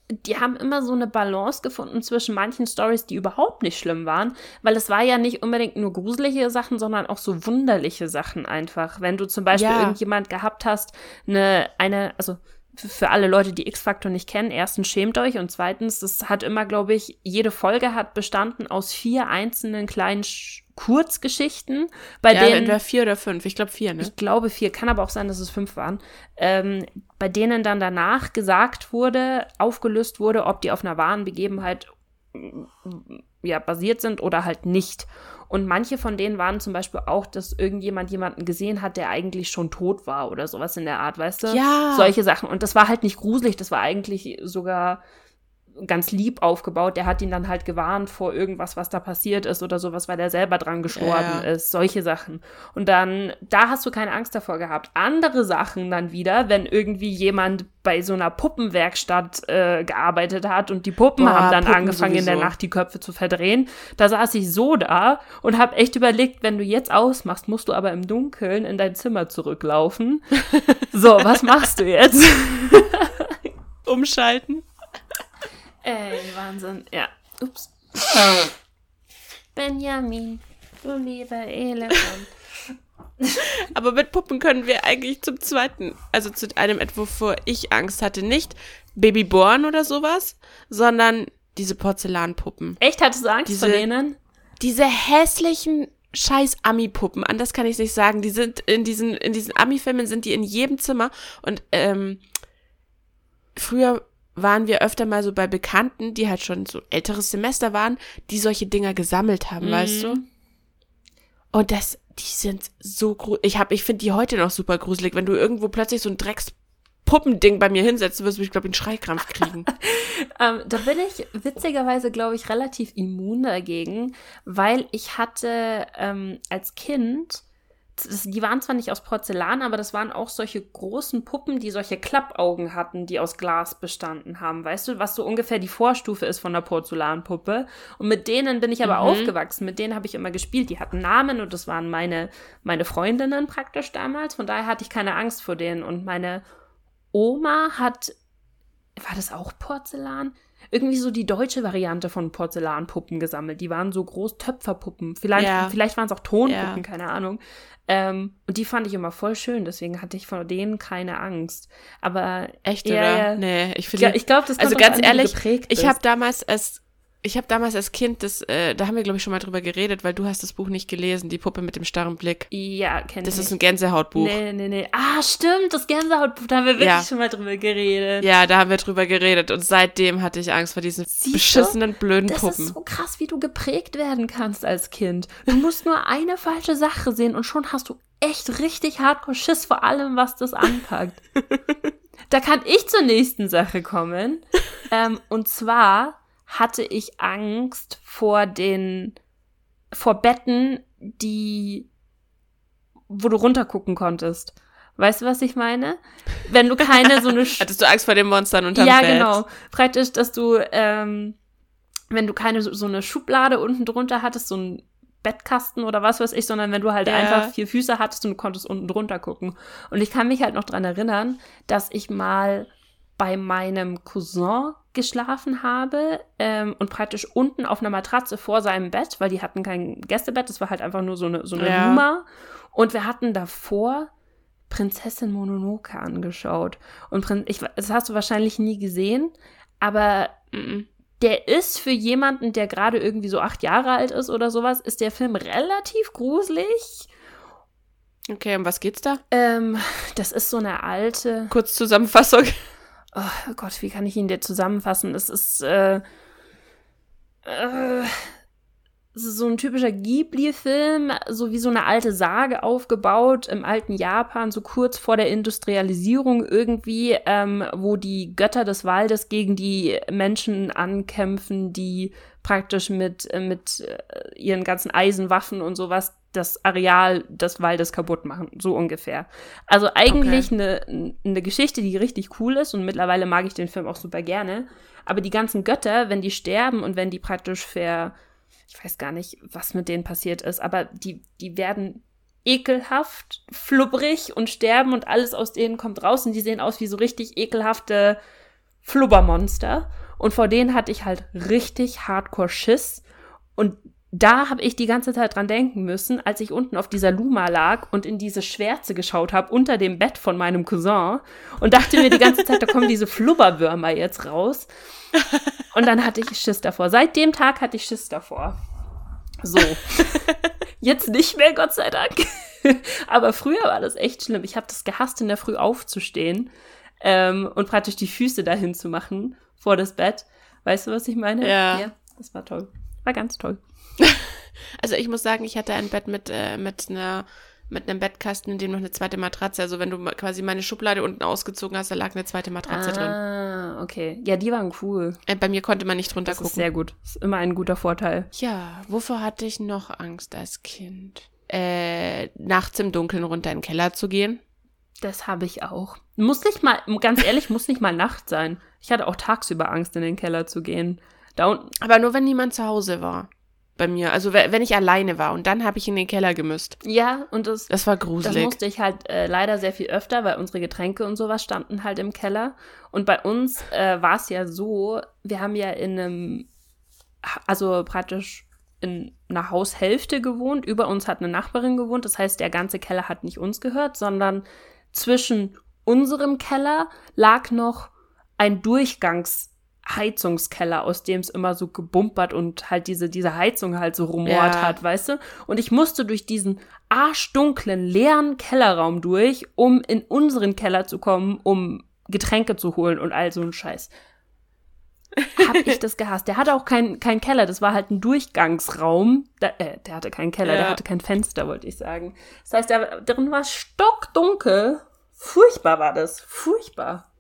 die haben immer so eine Balance gefunden zwischen manchen Stories, die überhaupt nicht schlimm waren, weil es war ja nicht unbedingt nur gruselige Sachen, sondern auch so wunderliche Sachen einfach. Wenn du zum Beispiel Ja. irgendjemand gehabt hast, eine, eine, also für alle Leute, die X-Factor nicht kennen, erstens schämt euch und zweitens, das hat immer, glaube ich, jede Folge hat bestanden aus vier einzelnen kleinen Sch Kurzgeschichten, bei ja, denen entweder vier oder fünf. Ich glaube vier, ne? ich glaube vier, kann aber auch sein, dass es fünf waren, ähm, bei denen dann danach gesagt wurde, aufgelöst wurde, ob die auf einer wahren Begebenheit ja, basiert sind oder halt nicht. Und manche von denen waren zum Beispiel auch, dass irgendjemand jemanden gesehen hat, der eigentlich schon tot war oder sowas in der Art, weißt du? Ja. Solche Sachen. Und das war halt nicht gruselig, das war eigentlich sogar ganz lieb aufgebaut. Der hat ihn dann halt gewarnt vor irgendwas, was da passiert ist oder sowas, weil er selber dran gestorben Ja. ist. Solche Sachen. Und dann, da hast du keine Angst davor gehabt. Andere Sachen dann wieder, wenn irgendwie jemand bei so einer Puppenwerkstatt äh, gearbeitet hat und die Puppen Boah, haben dann Puppen angefangen in der sowieso. Nacht die Köpfe zu verdrehen. Da saß ich so da und habe echt überlegt, wenn du jetzt ausmachst, musst du aber im Dunkeln in dein Zimmer zurücklaufen. so, was machst du jetzt? Umschalten. Ey, Wahnsinn. Ja. Ups. Benjamin, du lieber Elefant. Aber mit Puppen können wir eigentlich zum zweiten, also zu einem, wovor ich Angst hatte, nicht Babyborn oder sowas, sondern diese Porzellanpuppen. Echt, hattest du Angst Diese- vor denen? Diese hässlichen scheiß Ami-Puppen, anders kann ich nicht sagen. Die sind in diesen, in diesen Ami-Filmen sind die in jedem Zimmer und ähm, früher waren wir öfter mal so bei Bekannten, die halt schon so älteres Semester waren, die solche Dinger gesammelt haben, Mhm. weißt du? Und das, die sind so gruselig. Ich hab, ich finde die heute noch super gruselig. Wenn du irgendwo plötzlich so ein Dreckspuppending bei mir hinsetzt, wirst du mich, glaube ich, einen Schreikrampf kriegen. Ähm, da bin ich witzigerweise, glaube ich, relativ immun dagegen, weil ich hatte ähm, als Kind, das, die waren zwar nicht aus Porzellan, aber das waren auch solche großen Puppen, die solche Klappaugen hatten, die aus Glas bestanden haben. Weißt du, was so ungefähr die Vorstufe ist von der Porzellanpuppe? Und mit denen bin ich aber Mhm. aufgewachsen. Mit denen habe ich immer gespielt. Die hatten Namen und das waren meine, meine Freundinnen praktisch damals. Von daher hatte ich keine Angst vor denen. Und meine Oma hat war das auch Porzellan? Irgendwie so die deutsche Variante von Porzellanpuppen gesammelt. Die waren so groß Töpferpuppen. Vielleicht, Ja. vielleicht waren es auch Tonpuppen, Ja. keine Ahnung. Ähm, und die fand ich immer voll schön, deswegen hatte ich vor denen keine Angst. Aber Echt, Ja, oder? ja. Nee, ich finde. ich glaube, das kommt Also ganz ehrlich, geprägt Ich habe damals als ich habe damals als Kind das, äh, da haben wir glaube ich schon mal drüber geredet, weil du hast das Buch nicht gelesen, die Puppe mit dem starren Blick. Ja, kenn Das ich. ist ein Gänsehautbuch. Nee, nee, nee. Ah, stimmt, das Gänsehautbuch, da haben wir wirklich Ja. schon mal drüber geredet. Ja, da haben wir drüber geredet und seitdem hatte ich Angst vor diesen Siehst du? beschissenen blöden Das Puppen. ist so krass, wie du geprägt werden kannst als Kind. Du musst nur eine falsche Sache sehen und schon hast du echt richtig hardcore Schiss vor allem, was das anpackt. da kann ich zur nächsten Sache kommen. Ähm, und zwar hatte ich Angst vor den, vor Betten, die, wo du runtergucken konntest. Weißt du, was ich meine? Wenn du keine so eine. Hattest du Angst vor den Monstern unterm ja, Bett? genau. Praktisch, dass du, ähm, wenn du keine so, so eine Schublade unten drunter hattest, so ein Bettkasten oder was weiß ich, sondern wenn du halt Ja. einfach vier Füße hattest und du konntest unten drunter gucken. Und ich kann mich halt noch dran erinnern, dass ich mal bei meinem Cousin geschlafen habe ähm, und praktisch unten auf einer Matratze vor seinem Bett, weil die hatten kein Gästebett, das war halt einfach nur so eine, so eine Ja. Luma. Und wir hatten davor Prinzessin Mononoke angeschaut. Und Prin ich, das hast du wahrscheinlich nie gesehen, aber Mhm. der ist für jemanden, der gerade irgendwie so acht Jahre alt ist oder sowas, ist der Film relativ gruselig. Okay, um was geht's da? Ähm, das ist so eine alte. Kurz Zusammenfassung. Oh Gott, wie kann ich ihn dir zusammenfassen? Es ist, äh, äh, so ein typischer Ghibli-Film, so wie so eine alte Sage aufgebaut im alten Japan, so kurz vor der Industrialisierung irgendwie, ähm, wo die Götter des Waldes gegen die Menschen ankämpfen, die praktisch mit, äh, mit äh, ihren ganzen Eisenwaffen und sowas das Areal des Waldes kaputt machen, so ungefähr. Also eigentlich eine, eine Geschichte, die richtig cool ist und mittlerweile mag ich den Film auch super gerne. Aber die ganzen Götter, wenn die sterben und wenn die praktisch ver, ich weiß gar nicht, was mit denen passiert ist, aber die, die werden ekelhaft, flubbrig und sterben und alles aus denen kommt raus und die sehen aus wie so richtig ekelhafte Flubbermonster. Und vor denen hatte ich halt richtig hardcore Schiss. Und da habe ich die ganze Zeit dran denken müssen, als ich unten auf dieser Luma lag und in diese Schwärze geschaut habe unter dem Bett von meinem Cousin und dachte mir die ganze Zeit, da kommen diese Flubberwürmer jetzt raus. Und dann hatte ich Schiss davor. Seit dem Tag hatte ich Schiss davor. So. Jetzt nicht mehr, Gott sei Dank. Aber früher war das echt schlimm. Ich habe das gehasst, in der Früh aufzustehen ähm, und praktisch die Füße dahin zu machen vor das Bett. Weißt du, was ich meine? Ja. das war toll. War ganz toll. Also ich muss sagen, ich hatte ein Bett mit, äh, mit einer mit einem Bettkasten, in dem noch eine zweite Matratze. Also wenn du quasi meine Schublade unten ausgezogen hast, da lag eine zweite Matratze drin. ah, okay. Ja, die waren cool. Äh, bei mir konnte man nicht drunter Das ist gucken. sehr gut. Das ist immer ein guter Vorteil. Ja, wovor hatte ich noch Angst als Kind? Äh, nachts im Dunkeln runter in den Keller zu gehen. Das habe ich auch. Muss nicht mal, ganz ehrlich, muss nicht mal Nacht sein. Ich hatte auch tagsüber Angst, in den Keller zu gehen. Da unten, Aber nur wenn niemand zu Hause war. Bei mir. Also we- wenn ich alleine war und dann habe ich in den Keller gemüsst. ja, und das, Das war das gruselig. musste ich halt äh, leider sehr viel öfter, weil unsere Getränke und sowas standen halt im Keller. Und bei uns äh, war es ja so, wir haben ja in einem, also praktisch in einer Haushälfte gewohnt. Über uns hat eine Nachbarin gewohnt. Das heißt, der ganze Keller hat nicht uns gehört, sondern zwischen unserem Keller lag noch ein Durchgangsheizungskeller, aus dem es immer so gebumpert und halt diese, diese Heizung halt so rumort Ja. hat, weißt du? Und ich musste durch diesen arschdunklen, leeren Kellerraum durch, um in unseren Keller zu kommen, um Getränke zu holen und all so ein Scheiß. Hab ich das gehasst. Der hatte auch keinen kein Keller, das war halt ein Durchgangsraum. Da, äh, der hatte keinen Keller, der Ja. hatte kein Fenster, wollte ich sagen. Das heißt, der, drin war stockdunkel. Furchtbar war das. Furchtbar.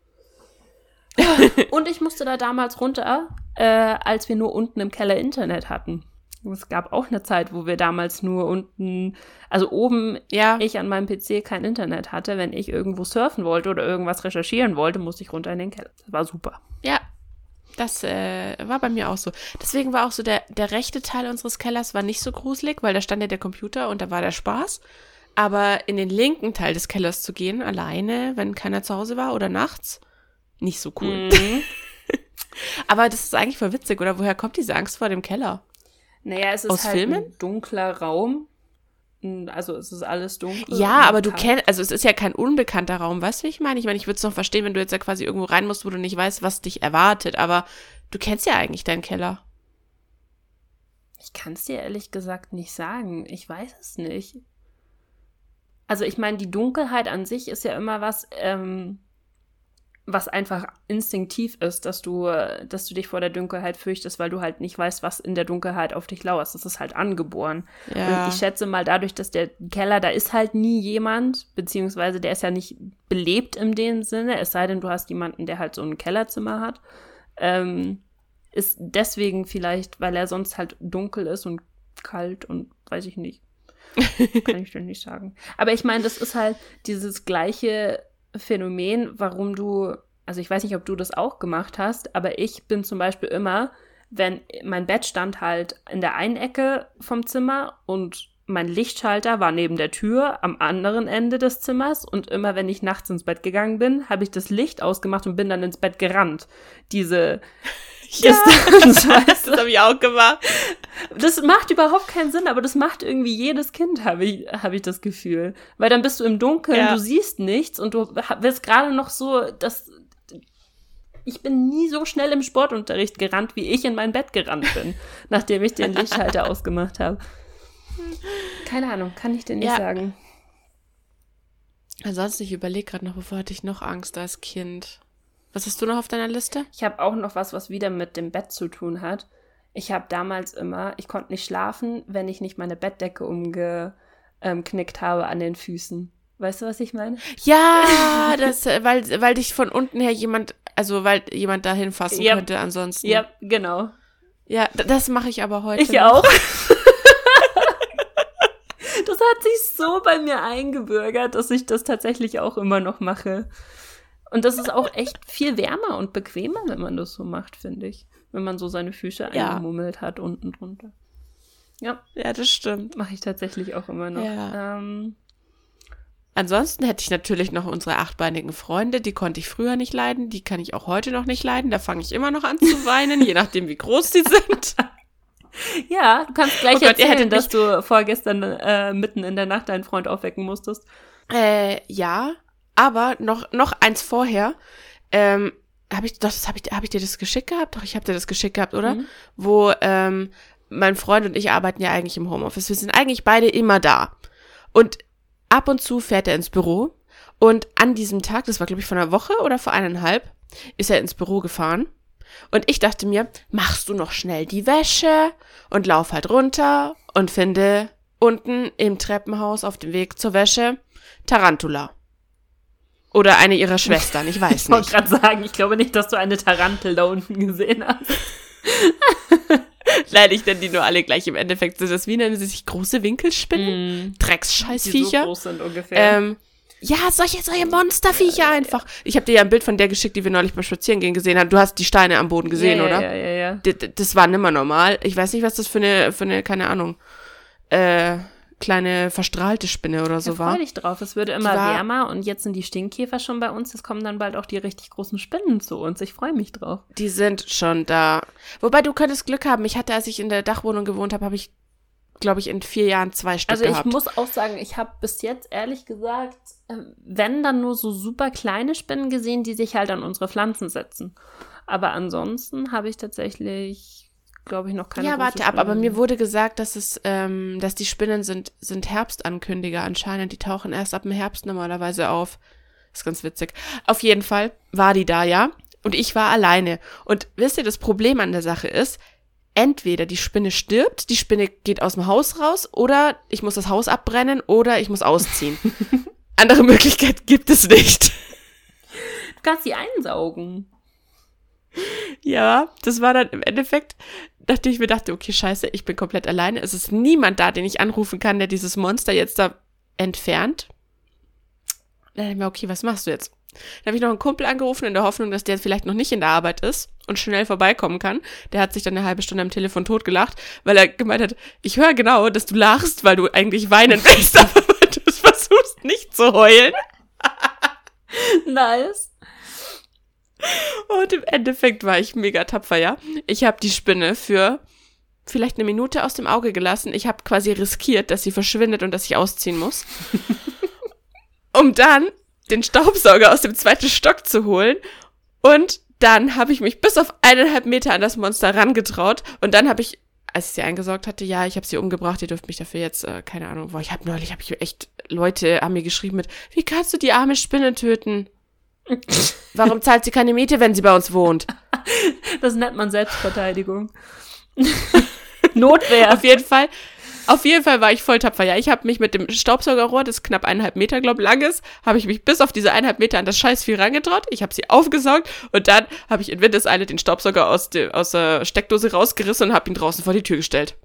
Und ich musste da damals runter, äh, als wir nur unten im Keller Internet hatten. Es gab auch eine Zeit, wo wir damals nur unten, also oben ja. ich an meinem PC kein Internet hatte. Wenn ich irgendwo surfen wollte oder irgendwas recherchieren wollte, musste ich runter in den Keller. Das war super. Ja, das äh, war bei mir auch so. Deswegen war auch so der, der rechte Teil unseres Kellers war nicht so gruselig, weil da stand ja der Computer und da war der Spaß. Aber in den linken Teil des Kellers zu gehen, alleine, wenn keiner zu Hause war oder nachts, nicht so cool. Mhm. Aber das ist eigentlich voll witzig, oder? Woher kommt diese Angst vor dem Keller? Naja, es ist Aus halt Filmen? ein dunkler Raum. Also es ist alles dunkel. Ja, aber du kennst, also es ist ja kein unbekannter Raum, weißt du, wie ich meine? Ich meine, ich würde es noch verstehen, wenn du jetzt ja quasi irgendwo rein musst, wo du nicht weißt, was dich erwartet, aber du kennst ja eigentlich deinen Keller. Ich kann es dir ehrlich gesagt nicht sagen. Ich weiß es nicht. Also ich meine, die Dunkelheit an sich ist ja immer was, ähm, was einfach instinktiv ist, dass du, dass du dich vor der Dunkelheit fürchtest, weil du halt nicht weißt, was in der Dunkelheit auf dich lauert. Das ist halt angeboren. Ja. Und ich schätze mal, dadurch, dass der Keller, da ist halt nie jemand, beziehungsweise der ist ja nicht belebt in dem Sinne, es sei denn, du hast jemanden, der halt so ein Kellerzimmer hat. Ähm, ist deswegen vielleicht, weil er sonst halt dunkel ist und kalt und weiß ich nicht. Kann ich dir nicht sagen. Aber ich meine, das ist halt dieses gleiche Phänomen, warum du, also ich weiß nicht, ob du das auch gemacht hast, aber ich bin zum Beispiel immer, wenn mein Bett stand halt in der einen Ecke vom Zimmer und mein Lichtschalter war neben der Tür am anderen Ende des Zimmers und immer wenn ich nachts ins Bett gegangen bin, habe ich das Licht ausgemacht und bin dann ins Bett gerannt. Diese ja, weißt das habe ich auch gemacht. Das macht überhaupt keinen Sinn, aber das macht irgendwie jedes Kind, habe ich, hab ich das Gefühl. Weil dann bist du im Dunkeln, ja. du siehst nichts und du wirst gerade noch so, dass ich bin nie so schnell im Sportunterricht gerannt, wie ich in mein Bett gerannt bin, nachdem ich den Lichtschalter ausgemacht habe. Keine Ahnung, kann ich dir nicht ja. sagen. Ansonsten, ich überlege gerade noch, bevor hatte ich noch Angst als Kind. Was hast du noch auf deiner Liste? Ich habe auch noch was, was wieder mit dem Bett zu tun hat. Ich habe damals immer, ich konnte nicht schlafen, wenn ich nicht meine Bettdecke umgeknickt habe an den Füßen. Weißt du, was ich meine? Ja, das, weil, weil dich von unten her jemand, also weil jemand da hinfassen yep. könnte ansonsten. Ja, yep, genau. Ja, das mache ich aber heute. Ich noch. auch. das hat sich so bei mir eingebürgert, dass ich das tatsächlich auch immer noch mache. Und das ist auch echt viel wärmer und bequemer, wenn man das so macht, finde ich. Wenn man so seine Füße ja. eingemummelt hat unten drunter. Ja. Ja, das stimmt. Mache ich tatsächlich auch immer noch. Ja. Ähm, Ansonsten hätte ich natürlich noch unsere achtbeinigen Freunde, die konnte ich früher nicht leiden, die kann ich auch heute noch nicht leiden. Da fange ich immer noch an zu weinen, je nachdem, wie groß die sind. Ja, du kannst gleich oh Gott, erzählen, dass du vorgestern äh, mitten in der Nacht deinen Freund aufwecken musstest. Äh, ja, aber noch, noch eins vorher. Ähm, habe ich, doch, das habe ich, hab ich dir das geschickt gehabt? Doch, ich habe dir das geschickt gehabt, oder? Mhm. Wo ähm, mein Freund und ich arbeiten ja eigentlich im Homeoffice. Wir sind eigentlich beide immer da. Und ab und zu fährt er ins Büro. Und an diesem Tag, das war glaube ich vor einer Woche oder vor eineinhalb, ist er ins Büro gefahren. Und ich dachte mir, machst du noch schnell die Wäsche und lauf halt runter und finde unten im Treppenhaus auf dem Weg zur Wäsche Tarantula. Oder eine ihrer Schwestern, ich weiß nicht. Ich wollte gerade sagen, ich glaube nicht, dass du eine Tarantel da unten gesehen hast. Leide ich denn die nur alle gleich im Endeffekt? Sind das wie nennen sie sich große Winkelspinnen? Mm. Drecksscheißviecher. Die so groß sind ungefähr. Ähm, ja, solche, solche Monsterviecher einfach. Ich habe dir ja ein Bild von der geschickt, die wir neulich beim Spazierengehen gesehen haben. Du hast die Steine am Boden gesehen, ja, oder? Ja, ja, ja. Das, das war nimmer normal. Ich weiß nicht, was das für eine, für eine, keine Ahnung, äh, kleine verstrahlte Spinne oder so ich war. Ich freue dich drauf. Es wird immer wärmer und jetzt sind die Stinkkäfer schon bei uns. Es kommen dann bald auch die richtig großen Spinnen zu uns. Ich freue mich drauf. Die sind schon da. Wobei du könntest Glück haben. Ich hatte, als ich in der Dachwohnung gewohnt habe, habe ich, glaube ich, in vier Jahren zwei Stück Also ich gehabt. muss auch sagen, ich habe bis jetzt ehrlich gesagt, ähm, wenn dann nur so super kleine Spinnen gesehen, die sich halt an unsere Pflanzen setzen. Aber ansonsten habe ich tatsächlich glaube ich, noch keine Ja, warte ab, aber mir wurde gesagt, dass es, ähm, dass die Spinnen sind, sind Herbstankündiger anscheinend. Die tauchen erst ab dem Herbst normalerweise auf. ist ganz witzig. Auf jeden Fall war die da, ja. Und ich war alleine. Und wisst ihr, das Problem an der Sache ist, entweder die Spinne stirbt, die Spinne geht aus dem Haus raus, oder ich muss das Haus abbrennen, oder ich muss ausziehen. Andere Möglichkeit gibt es nicht. Du kannst sie einsaugen. Ja, das war dann im Endeffekt, nachdem ich mir dachte, okay, scheiße, ich bin komplett alleine. Es ist niemand da, den ich anrufen kann, der dieses Monster jetzt da entfernt. Dann dachte ich mir, okay, was machst du jetzt? Dann habe ich noch einen Kumpel angerufen in der Hoffnung, dass der vielleicht noch nicht in der Arbeit ist und schnell vorbeikommen kann. Der hat sich dann eine halbe Stunde am Telefon totgelacht, weil er gemeint hat, ich höre genau, dass du lachst, weil du eigentlich weinen willst, aber du versuchst nicht zu heulen. nice. Und im Endeffekt war ich mega tapfer, ja. Ich habe die Spinne für vielleicht eine Minute aus dem Auge gelassen. Ich habe quasi riskiert, dass sie verschwindet und dass ich ausziehen muss. um dann den Staubsauger aus dem zweiten Stock zu holen. Und dann habe ich mich bis auf eineinhalb Meter an das Monster rangetraut. Und dann habe ich, als ich sie eingesaugt hatte, ja, ich habe sie umgebracht, ihr dürft mich dafür jetzt, äh, keine Ahnung, boah, ich habe neulich, habe ich echt, Leute haben mir geschrieben mit, wie kannst du die arme Spinne töten? Warum zahlt sie keine Miete, wenn sie bei uns wohnt? Das nennt man Selbstverteidigung. Notwehr. Auf jeden Fall. Auf jeden Fall war ich voll tapfer. Ja, ich habe mich mit dem Staubsaugerrohr, das knapp eineinhalb Meter, glaube lang ist, habe ich mich bis auf diese eineinhalb Meter an das Scheißvieh rangetraut. Ich habe sie aufgesaugt und dann habe ich in Windeseile den Staubsauger aus, de, aus der Steckdose rausgerissen und habe ihn draußen vor die Tür gestellt.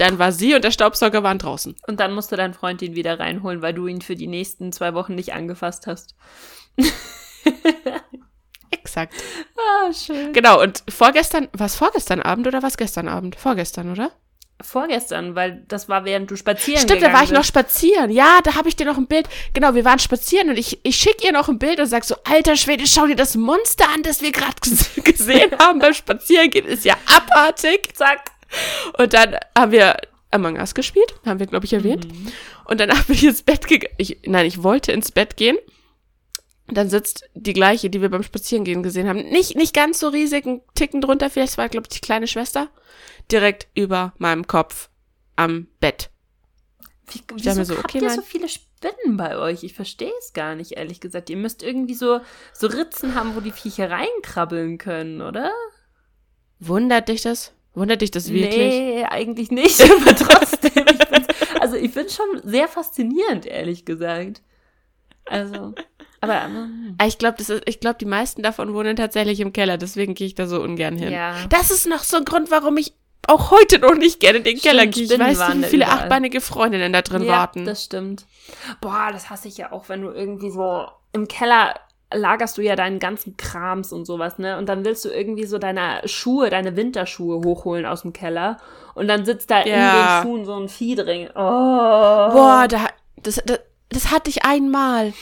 Dann war sie und der Staubsauger waren draußen. Und dann musste dein Freund ihn wieder reinholen, weil du ihn für die nächsten zwei Wochen nicht angefasst hast. Exakt. Ah, schön. Genau, und vorgestern, war es vorgestern Abend oder war es gestern Abend? Vorgestern, oder? Vorgestern, weil das war während du spazieren Stimmt, da war ich noch spazieren. Ja, da habe ich dir noch ein Bild. Genau, wir waren spazieren und ich, ich schicke ihr noch ein Bild und sag so, alter Schwede, schau dir das Monster an, das wir gerade gesehen haben beim Spazierengehen. Ist ja abartig. Zack. Und dann haben wir Among Us gespielt, haben wir, glaube ich, erwähnt. Und dann habe ich ins Bett gegangen. Nein, ich wollte ins Bett gehen. Und dann sitzt die gleiche, die wir beim Spazierengehen gesehen haben. Nicht, nicht ganz so riesig, ein Ticken drunter, vielleicht war, glaube ich, die kleine Schwester. Direkt über meinem Kopf am Bett. Wie, wieso so, habt okay, ihr nein. so viele Spinnen bei euch? Ich verstehe es gar nicht, ehrlich gesagt. Ihr müsst irgendwie so, so Ritzen haben, wo die Viecher reinkrabbeln können, oder? Wundert dich das? Wundert dich das wirklich? Nee, eigentlich nicht, aber trotzdem. Ich also ich finde schon sehr faszinierend, ehrlich gesagt. Also, aber ähm, Ah, Ich glaube, glaube, die meisten davon wohnen tatsächlich im Keller, deswegen gehe ich da so ungern hin. ja. Das ist noch so ein Grund, warum ich auch heute noch nicht gerne in den Stimmt, Keller gehe. Ich weiß, waren wie viele überall. achtbeinige Freundinnen da drin ja, warten. das stimmt. Boah, das hasse ich ja auch, wenn du irgendwie so im Keller lagerst du ja deinen ganzen Krams und sowas, ne? Und dann willst du irgendwie so deine Schuhe, deine Winterschuhe hochholen aus dem Keller. Und dann sitzt da Ja. in den Schuhen so ein Vieh drin. Oh. Boah, da, das, das, das hatte ich einmal,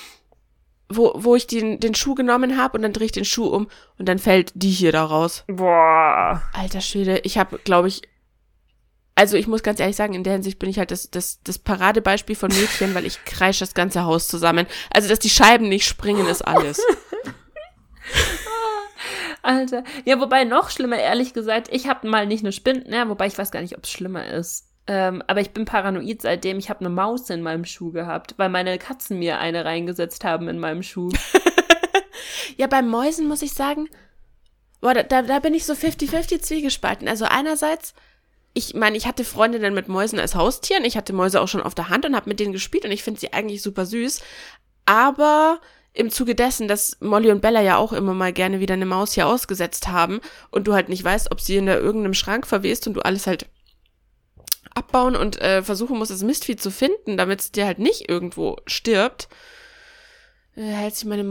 wo, wo ich den, den Schuh genommen habe und dann drehe ich den Schuh um und dann fällt die hier da raus. Boah. Alter Schwede, ich habe, glaube ich, also ich muss ganz ehrlich sagen, in der Hinsicht bin ich halt das, das, das Paradebeispiel von Mädchen, weil ich kreische das ganze Haus zusammen. Also, dass die Scheiben nicht springen, ist alles. Alter. Ja, wobei noch schlimmer, ehrlich gesagt, ich habe mal nicht eine Spinne, ja, wobei ich weiß gar nicht, ob es schlimmer ist. Ähm, aber ich bin paranoid seitdem. Ich habe eine Maus in meinem Schuh gehabt, weil meine Katzen mir eine reingesetzt haben in meinem Schuh. Ja, bei Mäusen muss ich sagen, boah, da, da, da bin ich so 50-50 zwiegespalten. Also einerseits, ich meine, ich hatte Freundinnen mit Mäusen als Haustieren. Ich hatte Mäuse auch schon auf der Hand und habe mit denen gespielt und ich finde sie eigentlich super süß. Aber im Zuge dessen, dass Molly und Bella ja auch immer mal gerne wieder eine Maus hier ausgesetzt haben und du halt nicht weißt, ob sie in irgendeinem Schrank verwest und du alles halt abbauen und äh, versuchen musst, das Mistvieh zu finden, damit es dir halt nicht irgendwo stirbt, äh, hält sich meine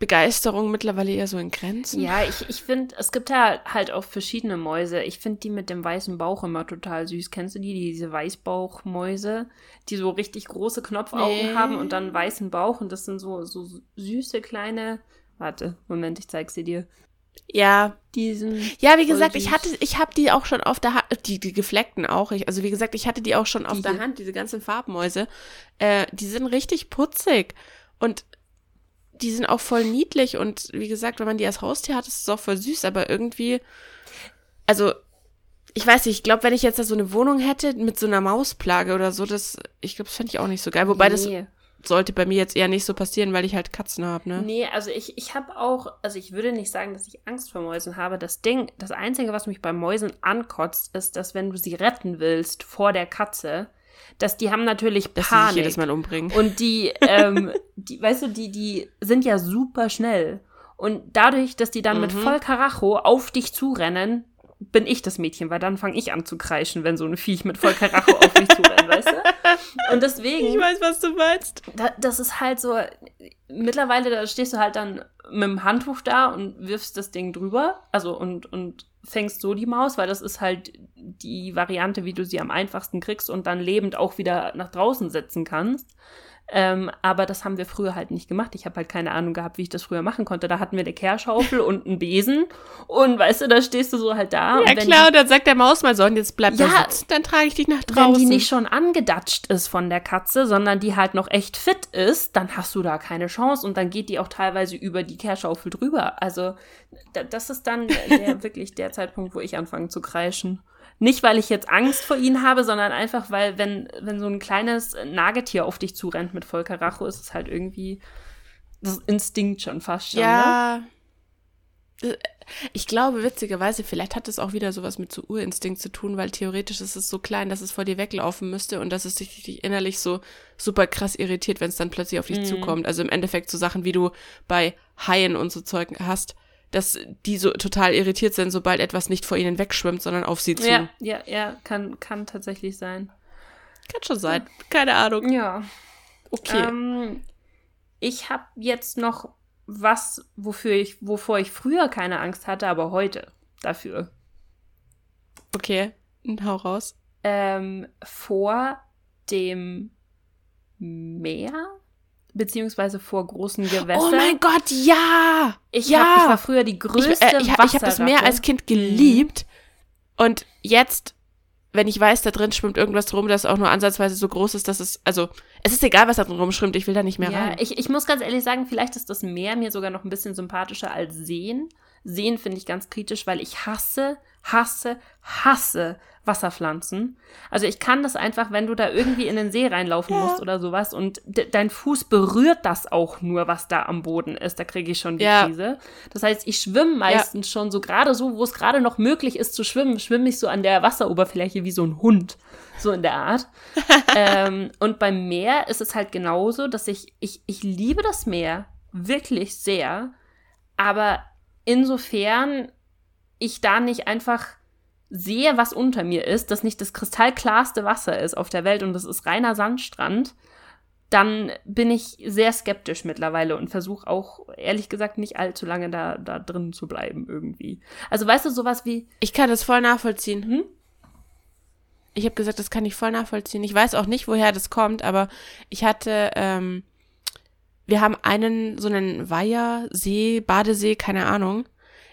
Mausbegeisterung mittlerweile eher so in Grenzen. Ja, ich, ich finde, es gibt ja halt auch verschiedene Mäuse. Ich finde die mit dem weißen Bauch immer total süß. Kennst du die, diese Weißbauchmäuse, die so richtig große Knopfaugen Nee. haben und dann weißen Bauch und das sind so, so süße kleine. Warte, Moment, ich zeig sie dir. Ja, Diesen. ja, wie gesagt, ich hatte, ich habe die auch schon auf der Hand, die, die gefleckten auch. Ich, also wie gesagt, ich hatte die auch schon auf Die der. Hand, diese ganzen Farbmäuse. Äh, die sind richtig putzig und die sind auch voll niedlich und wie gesagt, wenn man die als Haustier hat, ist es auch voll süß, aber irgendwie, also ich weiß nicht, ich glaube, wenn ich jetzt da so eine Wohnung hätte mit so einer Mausplage oder so, das, ich glaube, das fände ich auch nicht so geil. Wobei das nee. sollte bei mir jetzt eher nicht so passieren, weil ich halt Katzen habe, ne? Nee, also ich, ich habe auch, also ich würde nicht sagen, dass ich Angst vor Mäusen habe. Das Ding, das Einzige, was mich bei Mäusen ankotzt, ist, dass wenn du sie retten willst vor der Katze, dass die haben natürlich Dass sie sich Panik. jedes Mal umbringen. Und die, ähm, die, weißt du, die, die sind ja super schnell. Und dadurch, dass die dann mit Mhm. voll Karacho auf dich zurennen, bin ich das Mädchen, weil dann fange ich an zu kreischen, wenn so ein Viech mit voll Karacho auf mich zurennt, weißt du? Und deswegen weiß, was du meinst. da, das ist halt so, mittlerweile, da stehst du halt dann mit dem Handtuch da und wirfst das Ding drüber, also und, und fängst so die Maus, weil das ist halt die Variante, wie du sie am einfachsten kriegst und dann lebend auch wieder nach draußen setzen kannst. Ähm, aber das haben wir früher halt nicht gemacht. Ich habe halt keine Ahnung gehabt, wie ich das früher machen konnte. Da hatten wir eine Kehrschaufel und einen Besen. Und weißt du, da stehst du so halt da. Ja wenn klar, und dann sagt der Maus mal so, und jetzt bleib Ja, da sitzen, dann trage ich dich nach wenn draußen. die nicht schon angedatscht ist von der Katze, sondern die halt noch echt fit ist, dann hast du da keine Chance und dann geht die auch teilweise über die Kehrschaufel drüber. Also da, das ist dann der, wirklich der Zeitpunkt, wo ich anfange zu kreischen. Nicht, weil ich jetzt Angst vor ihnen habe, sondern einfach, weil wenn, wenn so ein kleines Nagetier auf dich zurennt mit Volker Racho, ist es halt irgendwie das Instinkt schon fast schon. Ne? ja. Äh, Ich glaube, witzigerweise, vielleicht hat es auch wieder sowas mit so Urinstinkt zu tun, weil theoretisch ist es so klein, dass es vor dir weglaufen müsste und dass es dich, innerlich so super krass irritiert, wenn es dann plötzlich auf dich Mhm. zukommt. Also im Endeffekt so Sachen, wie du bei Haien und so Zeug hast, dass die so total irritiert sind, sobald etwas nicht vor ihnen wegschwimmt, sondern auf sie zu. Ja, ja, ja, kann, kann tatsächlich sein. Kann schon sein. Keine Ahnung. Ja. Okay. Ähm, ich habe jetzt noch was, wofür ich, wovor ich früher keine Angst hatte, aber heute dafür. Okay. Hau raus. Ähm, vor dem Meer, beziehungsweise vor großen Gewässern. Oh mein Gott, ja! ich, ja! hab, ich war früher die größte ich, äh, ich, ich habe das Meer als Kind geliebt. Und jetzt, wenn ich weiß, da drin schwimmt irgendwas drum, das auch nur ansatzweise so groß ist, dass es, also, es ist egal, was da drin rumschwimmt, ich will da nicht mehr Ja, rein. ich, ich muss ganz ehrlich sagen, vielleicht ist das Meer mir sogar noch ein bisschen sympathischer als Seen. Seen finde ich ganz kritisch, weil ich hasse, hasse, hasse Wasserpflanzen. Also ich kann das einfach, wenn du da irgendwie in den See reinlaufen Ja. musst oder sowas und de dein Fuß berührt das auch nur, was da am Boden ist, da kriege ich schon die Ja. Krise. Das heißt, ich schwimme meistens schon so gerade so, wo es gerade noch möglich ist zu schwimmen, schwimme ich so an der Wasseroberfläche wie so ein Hund. So in der Art. ähm, und beim Meer ist es halt genauso, dass ich, ich, ich liebe das Meer wirklich sehr, aber insofern ich da nicht einfach sehe, was unter mir ist, das nicht das kristallklarste Wasser ist auf der Welt und das ist reiner Sandstrand, dann bin ich sehr skeptisch mittlerweile und versuche auch, ehrlich gesagt, nicht allzu lange da, da drin zu bleiben irgendwie. Also weißt du, sowas wie, Ich kann das voll nachvollziehen. Hm? Ich habe gesagt, das kann ich voll nachvollziehen. Ich weiß auch nicht, woher das kommt, aber ich hatte, ähm, wir haben einen, so einen Weiher, See, Badesee, keine Ahnung,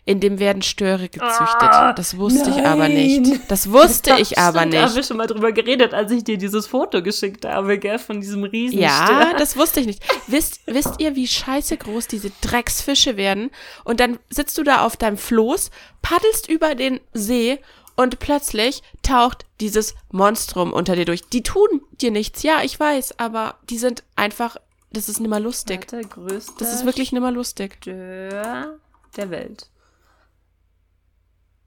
in dem werden Störe gezüchtet. Ah, das wusste ich nein. aber nicht. Das wusste ich aber Da haben wir nicht. schon mal drüber geredet, als ich dir dieses Foto geschickt habe, gell, von diesem riesen Ja, das wusste ich nicht. Wisst, wisst ihr, wie scheiße groß diese Drecksfische werden? Und dann sitzt du da auf deinem Floß, paddelst über den See und plötzlich taucht dieses Monstrum unter dir durch. Die tun dir nichts, ja, ich weiß, aber die sind einfach, das ist nimmer lustig. Das ist wirklich nimmer lustig. Stör der Welt.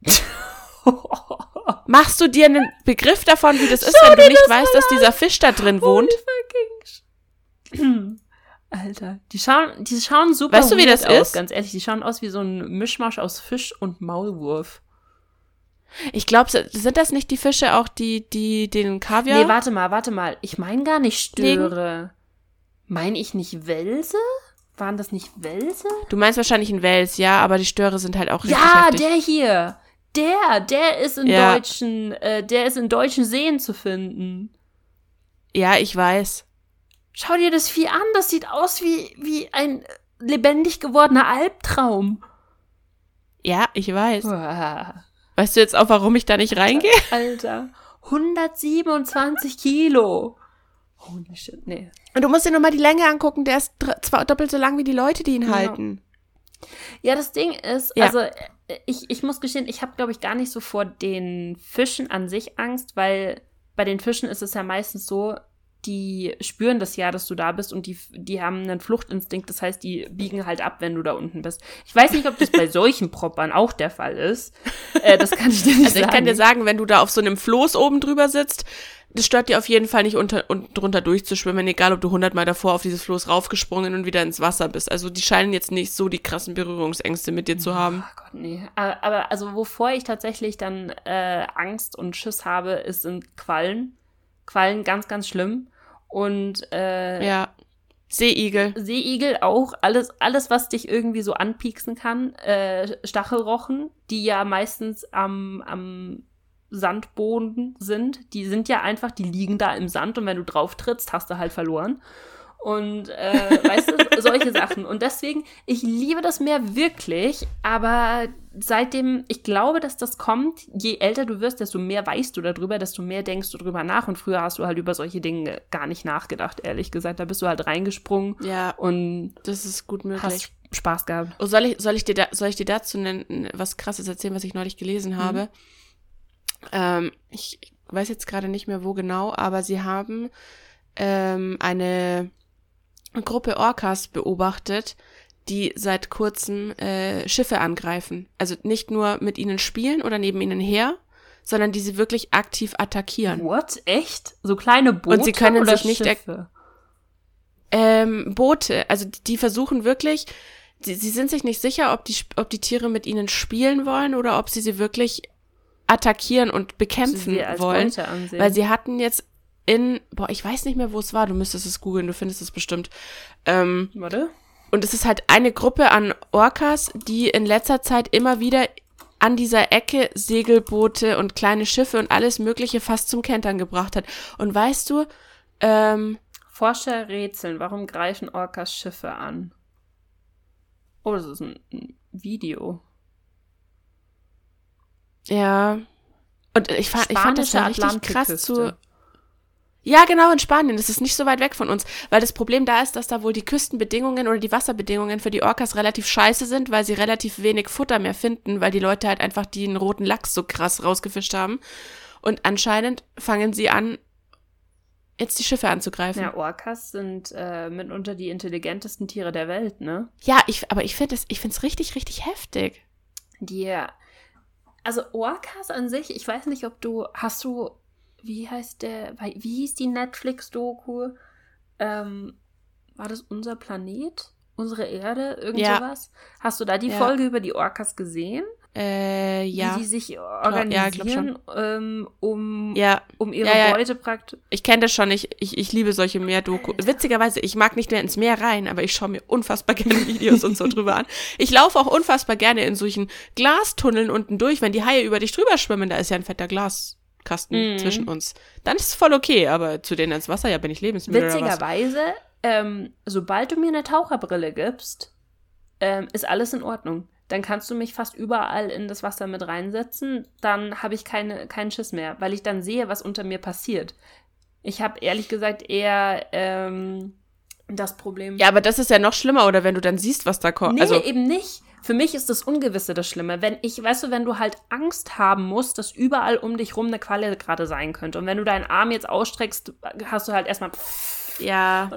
Machst du dir einen Begriff davon, wie das ist, wenn du nicht weißt, dass dieser Fisch da drin wohnt? Alter, die schauen, die schauen super Weißt du, wie das aus, ist? ganz ehrlich. Die schauen aus wie so ein Mischmasch aus Fisch und Maulwurf. Ich glaube, sind das nicht die Fische auch, die, die den Kaviar? Nee, warte mal, warte mal. Ich meine gar nicht Störe. Meine ich nicht Welse? Waren das nicht Welse? du meinst wahrscheinlich einen Wels, ja, aber die Störe sind halt auch richtig Ja, heftig. der hier. Der, der ist in Ja. deutschen, äh, der ist in deutschen Seen zu finden. Ja, ich weiß. Schau dir das Vieh an, das sieht aus wie, wie ein lebendig gewordener Albtraum. Ja, ich weiß. Uah. Weißt du jetzt auch, warum ich da nicht reingehe? Alter, 127 Kilo. Holy shit, nee. Und du musst dir nochmal die Länge angucken, der ist zwar doppelt so lang wie die Leute, die ihn Ja. halten. Ja, das Ding ist, Ja. also ich, ich muss gestehen, ich habe, glaube ich, gar nicht so vor den Fischen an sich Angst, weil bei den Fischen ist es ja meistens so, die spüren das ja, dass du da bist und die, die haben einen Fluchtinstinkt, das heißt, die biegen halt ab, wenn du da unten bist. Ich weiß nicht, ob das bei solchen Proppern auch der Fall ist. Äh, das kann ich dir nicht Also ich sagen. kann dir sagen, wenn du da auf so einem Floß oben drüber sitzt, das stört dir auf jeden Fall nicht unter und drunter durchzuschwimmen, egal ob du hundertmal davor auf dieses Floß raufgesprungen und wieder ins Wasser bist. Also die scheinen jetzt nicht so die krassen Berührungsängste mit dir zu haben. Oh Gott, nee. Aber, aber also wovor ich tatsächlich dann äh, Angst und Schiss habe, ist sind Quallen. Quallen ganz, ganz schlimm. Und äh, Ja. Seeigel. Seeigel auch, alles, alles, was dich irgendwie so anpieksen kann. Äh, Stachelrochen, die ja meistens am, am Sandboden sind. Die sind ja einfach, die liegen da im Sand und wenn du drauf trittst, hast du halt verloren. Und äh, weißt du, solche Sachen. Und deswegen, ich liebe das Meer wirklich, aber seitdem, ich glaube, dass das kommt, je älter du wirst, desto mehr weißt du darüber, desto mehr denkst du drüber nach. Und früher hast du halt über solche Dinge gar nicht nachgedacht, ehrlich gesagt. Da bist du halt reingesprungen Ja, und das ist gut möglich. hast Spaß gehabt. Oh, soll ich, soll ich dir da, soll ich dir dazu nen- was krasses erzählen, was ich neulich gelesen habe? Ähm, ich weiß jetzt gerade nicht mehr wo genau, aber sie haben ähm, eine Gruppe Orcas beobachtet, die seit kurzem äh, Schiffe angreifen. Also nicht nur mit ihnen spielen oder neben ihnen her, sondern die sie wirklich aktiv attackieren. What? Echt? So kleine Boote Und sie können oder sich nicht Schiffe? ähm, Boote, also die- versuchen wirklich, sie, sie sind sich nicht sicher, ob die, ob die Tiere mit ihnen spielen wollen oder ob sie sie wirklich attackieren und bekämpfen wollen. Weil sie hatten jetzt in, boah, ich weiß nicht mehr, wo es war, du müsstest es googeln, du findest es bestimmt. Ähm, Warte. und es ist halt eine Gruppe an Orcas, die in letzter Zeit immer wieder an dieser Ecke Segelboote und kleine Schiffe und alles Mögliche fast zum Kentern gebracht hat. Und weißt du, ähm, Forscher rätseln, warum greifen Orcas Schiffe an? Oh, das ist ein, ein Video. ja. Und ich fand, ich fand das ja Spanische richtig krass zu. Ja, genau, in Spanien. Das ist nicht so weit weg von uns. Weil das Problem da ist, dass da wohl die Küstenbedingungen oder die Wasserbedingungen für die Orcas relativ scheiße sind, weil sie relativ wenig Futter mehr finden, weil die Leute halt einfach den roten Lachs so krass rausgefischt haben. Und anscheinend fangen sie an, jetzt die Schiffe anzugreifen. Ja, Ja, Orcas sind äh, mitunter die intelligentesten Tiere der Welt, ne? ich, aber ich finde es, ich finde es richtig, richtig heftig. Die, also Orcas an sich, ich weiß nicht, ob du, hast du, wie heißt der, wie hieß die Netflix-Doku? Ähm, war das unser Planet? Unsere Erde? Irgend Ja. sowas? Hast du da die Ja. Folge über die Orcas gesehen? Äh, ja. Wie die sich ja, glaub organisieren, ähm, um, Ja, um ihre Ja, ja. Beute praktisch. ich kenne das schon. Ich, ich, ich liebe solche Meerdoku. Witzigerweise, ich mag nicht mehr ins Meer rein, aber ich schaue mir unfassbar gerne Videos und so drüber an. Ich laufe auch unfassbar gerne in solchen Glastunneln unten durch, wenn die Haie über dich drüber schwimmen. Da ist ja ein fetter Glaskasten Mhm. zwischen uns. Dann ist es voll okay, aber zu denen ins Wasser, ja, bin ich lebensmüde? Witzigerweise, ähm, sobald du mir eine Taucherbrille gibst, ähm, ist alles in Ordnung. Dann kannst du mich fast überall in das Wasser mit reinsetzen. Dann habe ich keine, keinen Schiss mehr, weil ich dann sehe, was unter mir passiert. Ich habe ehrlich gesagt eher ähm, das Problem. Ja, aber das ist ja noch schlimmer, oder wenn du dann siehst, was da kommt. Nee, also, eben nicht. Für mich ist das Ungewisse das Schlimme. Wenn ich, weißt du, wenn du halt Angst haben musst, dass überall um dich rum eine Qualle gerade sein könnte. Und wenn du deinen Arm jetzt ausstreckst, hast du halt erstmal. Ja.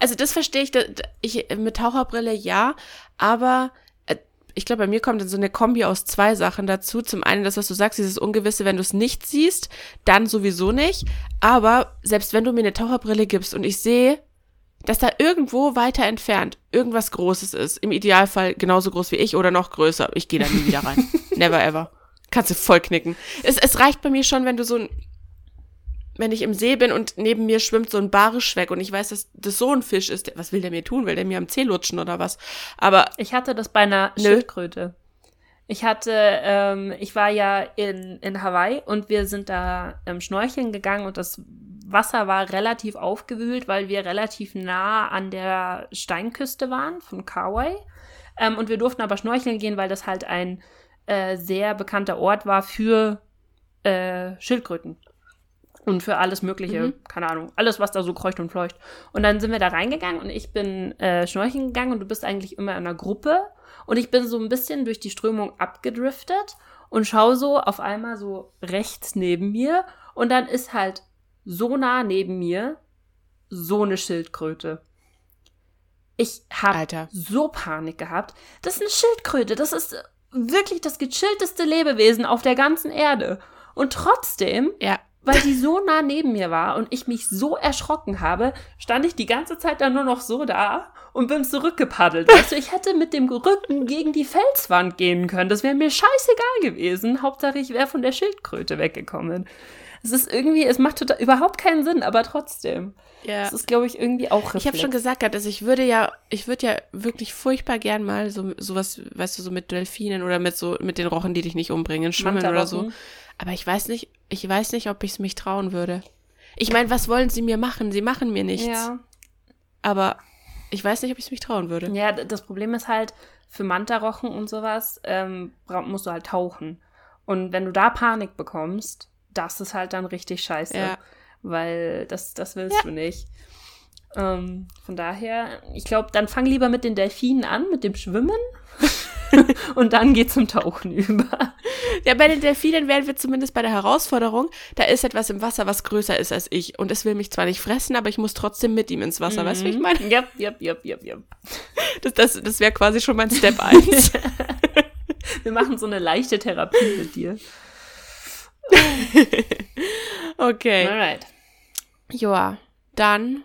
Also das verstehe ich, ich mit Taucherbrille ja, aber äh, ich glaube, bei mir kommt dann so eine Kombi aus zwei Sachen dazu. Zum einen das, was du sagst, dieses Ungewisse, wenn du es nicht siehst, dann sowieso nicht. Aber selbst wenn du mir eine Taucherbrille gibst und ich sehe, dass da irgendwo weiter entfernt irgendwas Großes ist, im Idealfall genauso groß wie ich oder noch größer, ich gehe da nie wieder rein. Never ever. Kannst du voll knicken. Es, es reicht bei mir schon, wenn du so ein wenn ich im See bin und neben mir schwimmt so ein Barsch weg und ich weiß, dass das so ein Fisch ist, was will der mir tun? Will der mir am Zeh lutschen oder was? Aber Ich hatte das bei einer Nö. Schildkröte. Ich hatte, ähm, ich war ja in, in Hawaii und wir sind da ähm, schnorcheln gegangen und das Wasser war relativ aufgewühlt, weil wir relativ nah an der Steinküste waren von Kauai. Ähm, und wir durften aber schnorcheln gehen, weil das halt ein äh, sehr bekannter Ort war für äh, Schildkröten. Und für alles Mögliche, Mhm. keine Ahnung, alles, was da so kreucht und fleucht. Und dann sind wir da reingegangen und ich bin äh, schnorcheln gegangen und du bist eigentlich immer in einer Gruppe. Und ich bin so ein bisschen durch die Strömung abgedriftet und schaue so auf einmal so rechts neben mir. Und dann ist halt so nah neben mir so eine Schildkröte. Ich habe so Panik gehabt. Das ist eine Schildkröte. Das ist wirklich das gechillteste Lebewesen auf der ganzen Erde. Und trotzdem ja, weil die so nah neben mir war und ich mich so erschrocken habe, stand ich die ganze Zeit dann nur noch so da und bin zurückgepaddelt. Du, ich hätte mit dem Rücken gegen die Felswand gehen können. Das wäre mir scheißegal gewesen. Hauptsache, ich wäre von der Schildkröte weggekommen. Es ist irgendwie, es macht total, überhaupt keinen Sinn, aber trotzdem. ja. Es ist, glaube ich, irgendwie auch Ich habe schon Reflex. gesagt, also ich würde ja, ich würde ja wirklich furchtbar gern mal so sowas, weißt du, so mit Delfinen oder mit so mit den Rochen, die dich nicht umbringen, schwimmen oder so. Aber ich weiß nicht, ich weiß nicht, ob ich es mich trauen würde. Ich meine, was wollen sie mir machen? Sie machen mir nichts. Ja. Aber ich weiß nicht, ob ich es mich trauen würde. Ja, das Problem ist halt, für Mantarochen und sowas ähm, musst du halt tauchen. Und wenn du da Panik bekommst, das ist halt dann richtig scheiße. Ja. Weil das, das willst du nicht. Ähm, von daher, ich glaube, dann fang lieber mit den Delfinen an, mit dem Schwimmen. und dann geh zum Tauchen über. Ja, bei den Delfinen wären wir zumindest bei der Herausforderung, da ist etwas im Wasser, was größer ist als ich. Und es will mich zwar nicht fressen, aber ich muss trotzdem mit ihm ins Wasser. Weißt du, wie ich meine? Yep, yep, yep, yep, yep. Das, das, das wäre quasi schon mein Step 1. Wir machen so eine leichte Therapie mit dir. okay. Alright. Joa, dann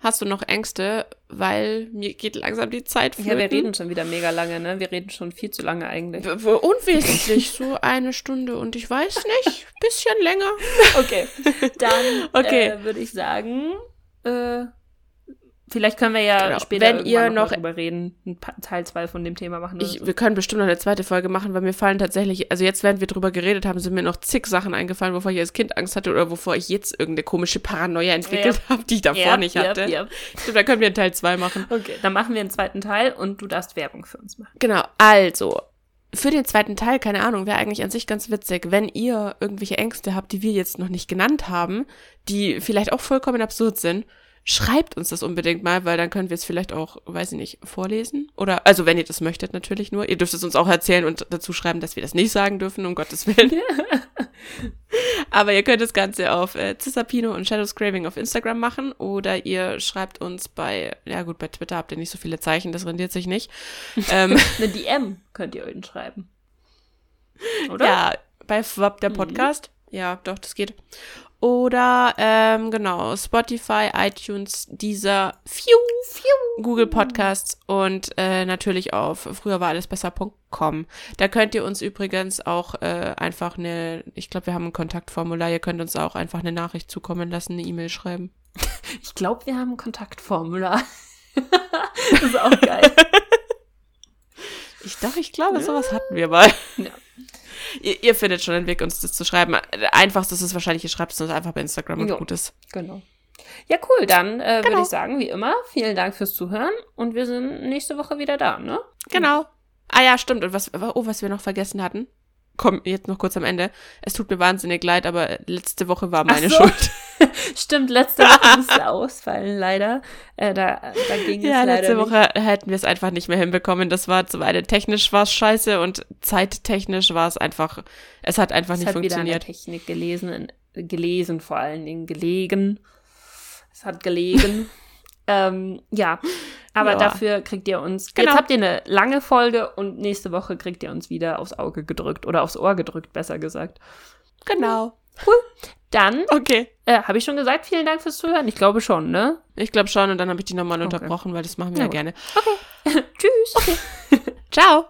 Hast du noch Ängste? Weil mir geht langsam die Zeit flöten. Ja, wir reden schon wieder mega lange, ne? Wir reden schon viel zu lange eigentlich. Unwesentlich, so eine Stunde und ich weiß nicht, bisschen länger. Okay, dann okay. Äh, würde ich sagen, äh, Vielleicht können wir ja genau. später Wenn ihr noch drüber reden, Teil 2 von dem Thema machen. Ich, wir können bestimmt noch eine zweite Folge machen, weil mir fallen tatsächlich, also jetzt, während wir drüber geredet haben, sind mir noch zig Sachen eingefallen, wovor ich als Kind Angst hatte oder wovor ich jetzt irgendeine komische Paranoia entwickelt ja. habe, die ich davor ja, nicht hatte. Ja, ich glaube, da können wir einen Teil 2 machen. Okay, dann machen wir einen zweiten Teil und du darfst Werbung für uns machen. Genau, also, für den zweiten Teil, keine Ahnung, wäre eigentlich an sich ganz witzig, wenn ihr irgendwelche Ängste habt, die wir jetzt noch nicht genannt haben, die vielleicht auch vollkommen absurd sind schreibt uns das unbedingt mal, weil dann können wir es vielleicht auch, weiß ich nicht, vorlesen. Oder, also wenn ihr das möchtet, natürlich nur. Ihr dürft es uns auch erzählen und dazu schreiben, dass wir das nicht sagen dürfen, um Gottes Willen. Aber ihr könnt das Ganze auf äh, Cisapino und Shadows Craving auf Instagram machen oder ihr schreibt uns bei, ja gut, bei Twitter habt ihr nicht so viele Zeichen, das rendiert sich nicht. ähm, Eine DM könnt ihr euch schreiben. Oder? Ja, bei FWAP der mhm. Podcast. Mhm. Ja, doch, das geht. Oder ähm, genau, Spotify, iTunes, dieser Phew, Phew, Google Podcasts und äh, natürlich auf früher war alles besser.com. Da könnt ihr uns übrigens auch äh, einfach eine, ich glaube, wir haben ein Kontaktformular, ihr könnt uns auch einfach eine Nachricht zukommen lassen, eine E-Mail schreiben. Ich glaube, wir haben ein Kontaktformular. das ist auch geil. ich dachte, ich glaube, sowas hatten wir mal. Ja. Ihr, ihr, findet schon einen Weg, uns das zu schreiben. Einfachst ist es wahrscheinlich, ihr schreibt es uns einfach bei Instagram und jo, gut ist. Genau. Ja, cool. Dann äh, genau. würde ich sagen, wie immer, vielen Dank fürs Zuhören und wir sind nächste Woche wieder da, ne? Genau. Ah ja, stimmt. Und was, oh, was wir noch vergessen hatten. Komm, jetzt noch kurz am Ende. Es tut mir wahnsinnig leid, aber letzte Woche war meine so. Schuld. Stimmt, letzte Woche musste ausfallen, leider. Äh, da, da ging ja, es leider letzte Woche nicht. hätten wir es einfach nicht mehr hinbekommen. Das war zum einen technisch war es scheiße und zeittechnisch war es einfach, es hat einfach es nicht hat funktioniert. Wieder Technik gelesen, gelesen vor allen Dingen, gelegen. Es hat gelegen. ähm, ja, aber ja. dafür kriegt ihr uns. Genau. Jetzt habt ihr eine lange Folge und nächste Woche kriegt ihr uns wieder aufs Auge gedrückt oder aufs Ohr gedrückt, besser gesagt. Genau. Cool. Dann, okay. Äh, habe ich schon gesagt, vielen Dank fürs Zuhören? Ich glaube schon, ne? Ich glaube schon und dann habe ich die nochmal okay. unterbrochen, weil das machen wir okay. ja gerne. Okay. Tschüss. Okay. Ciao.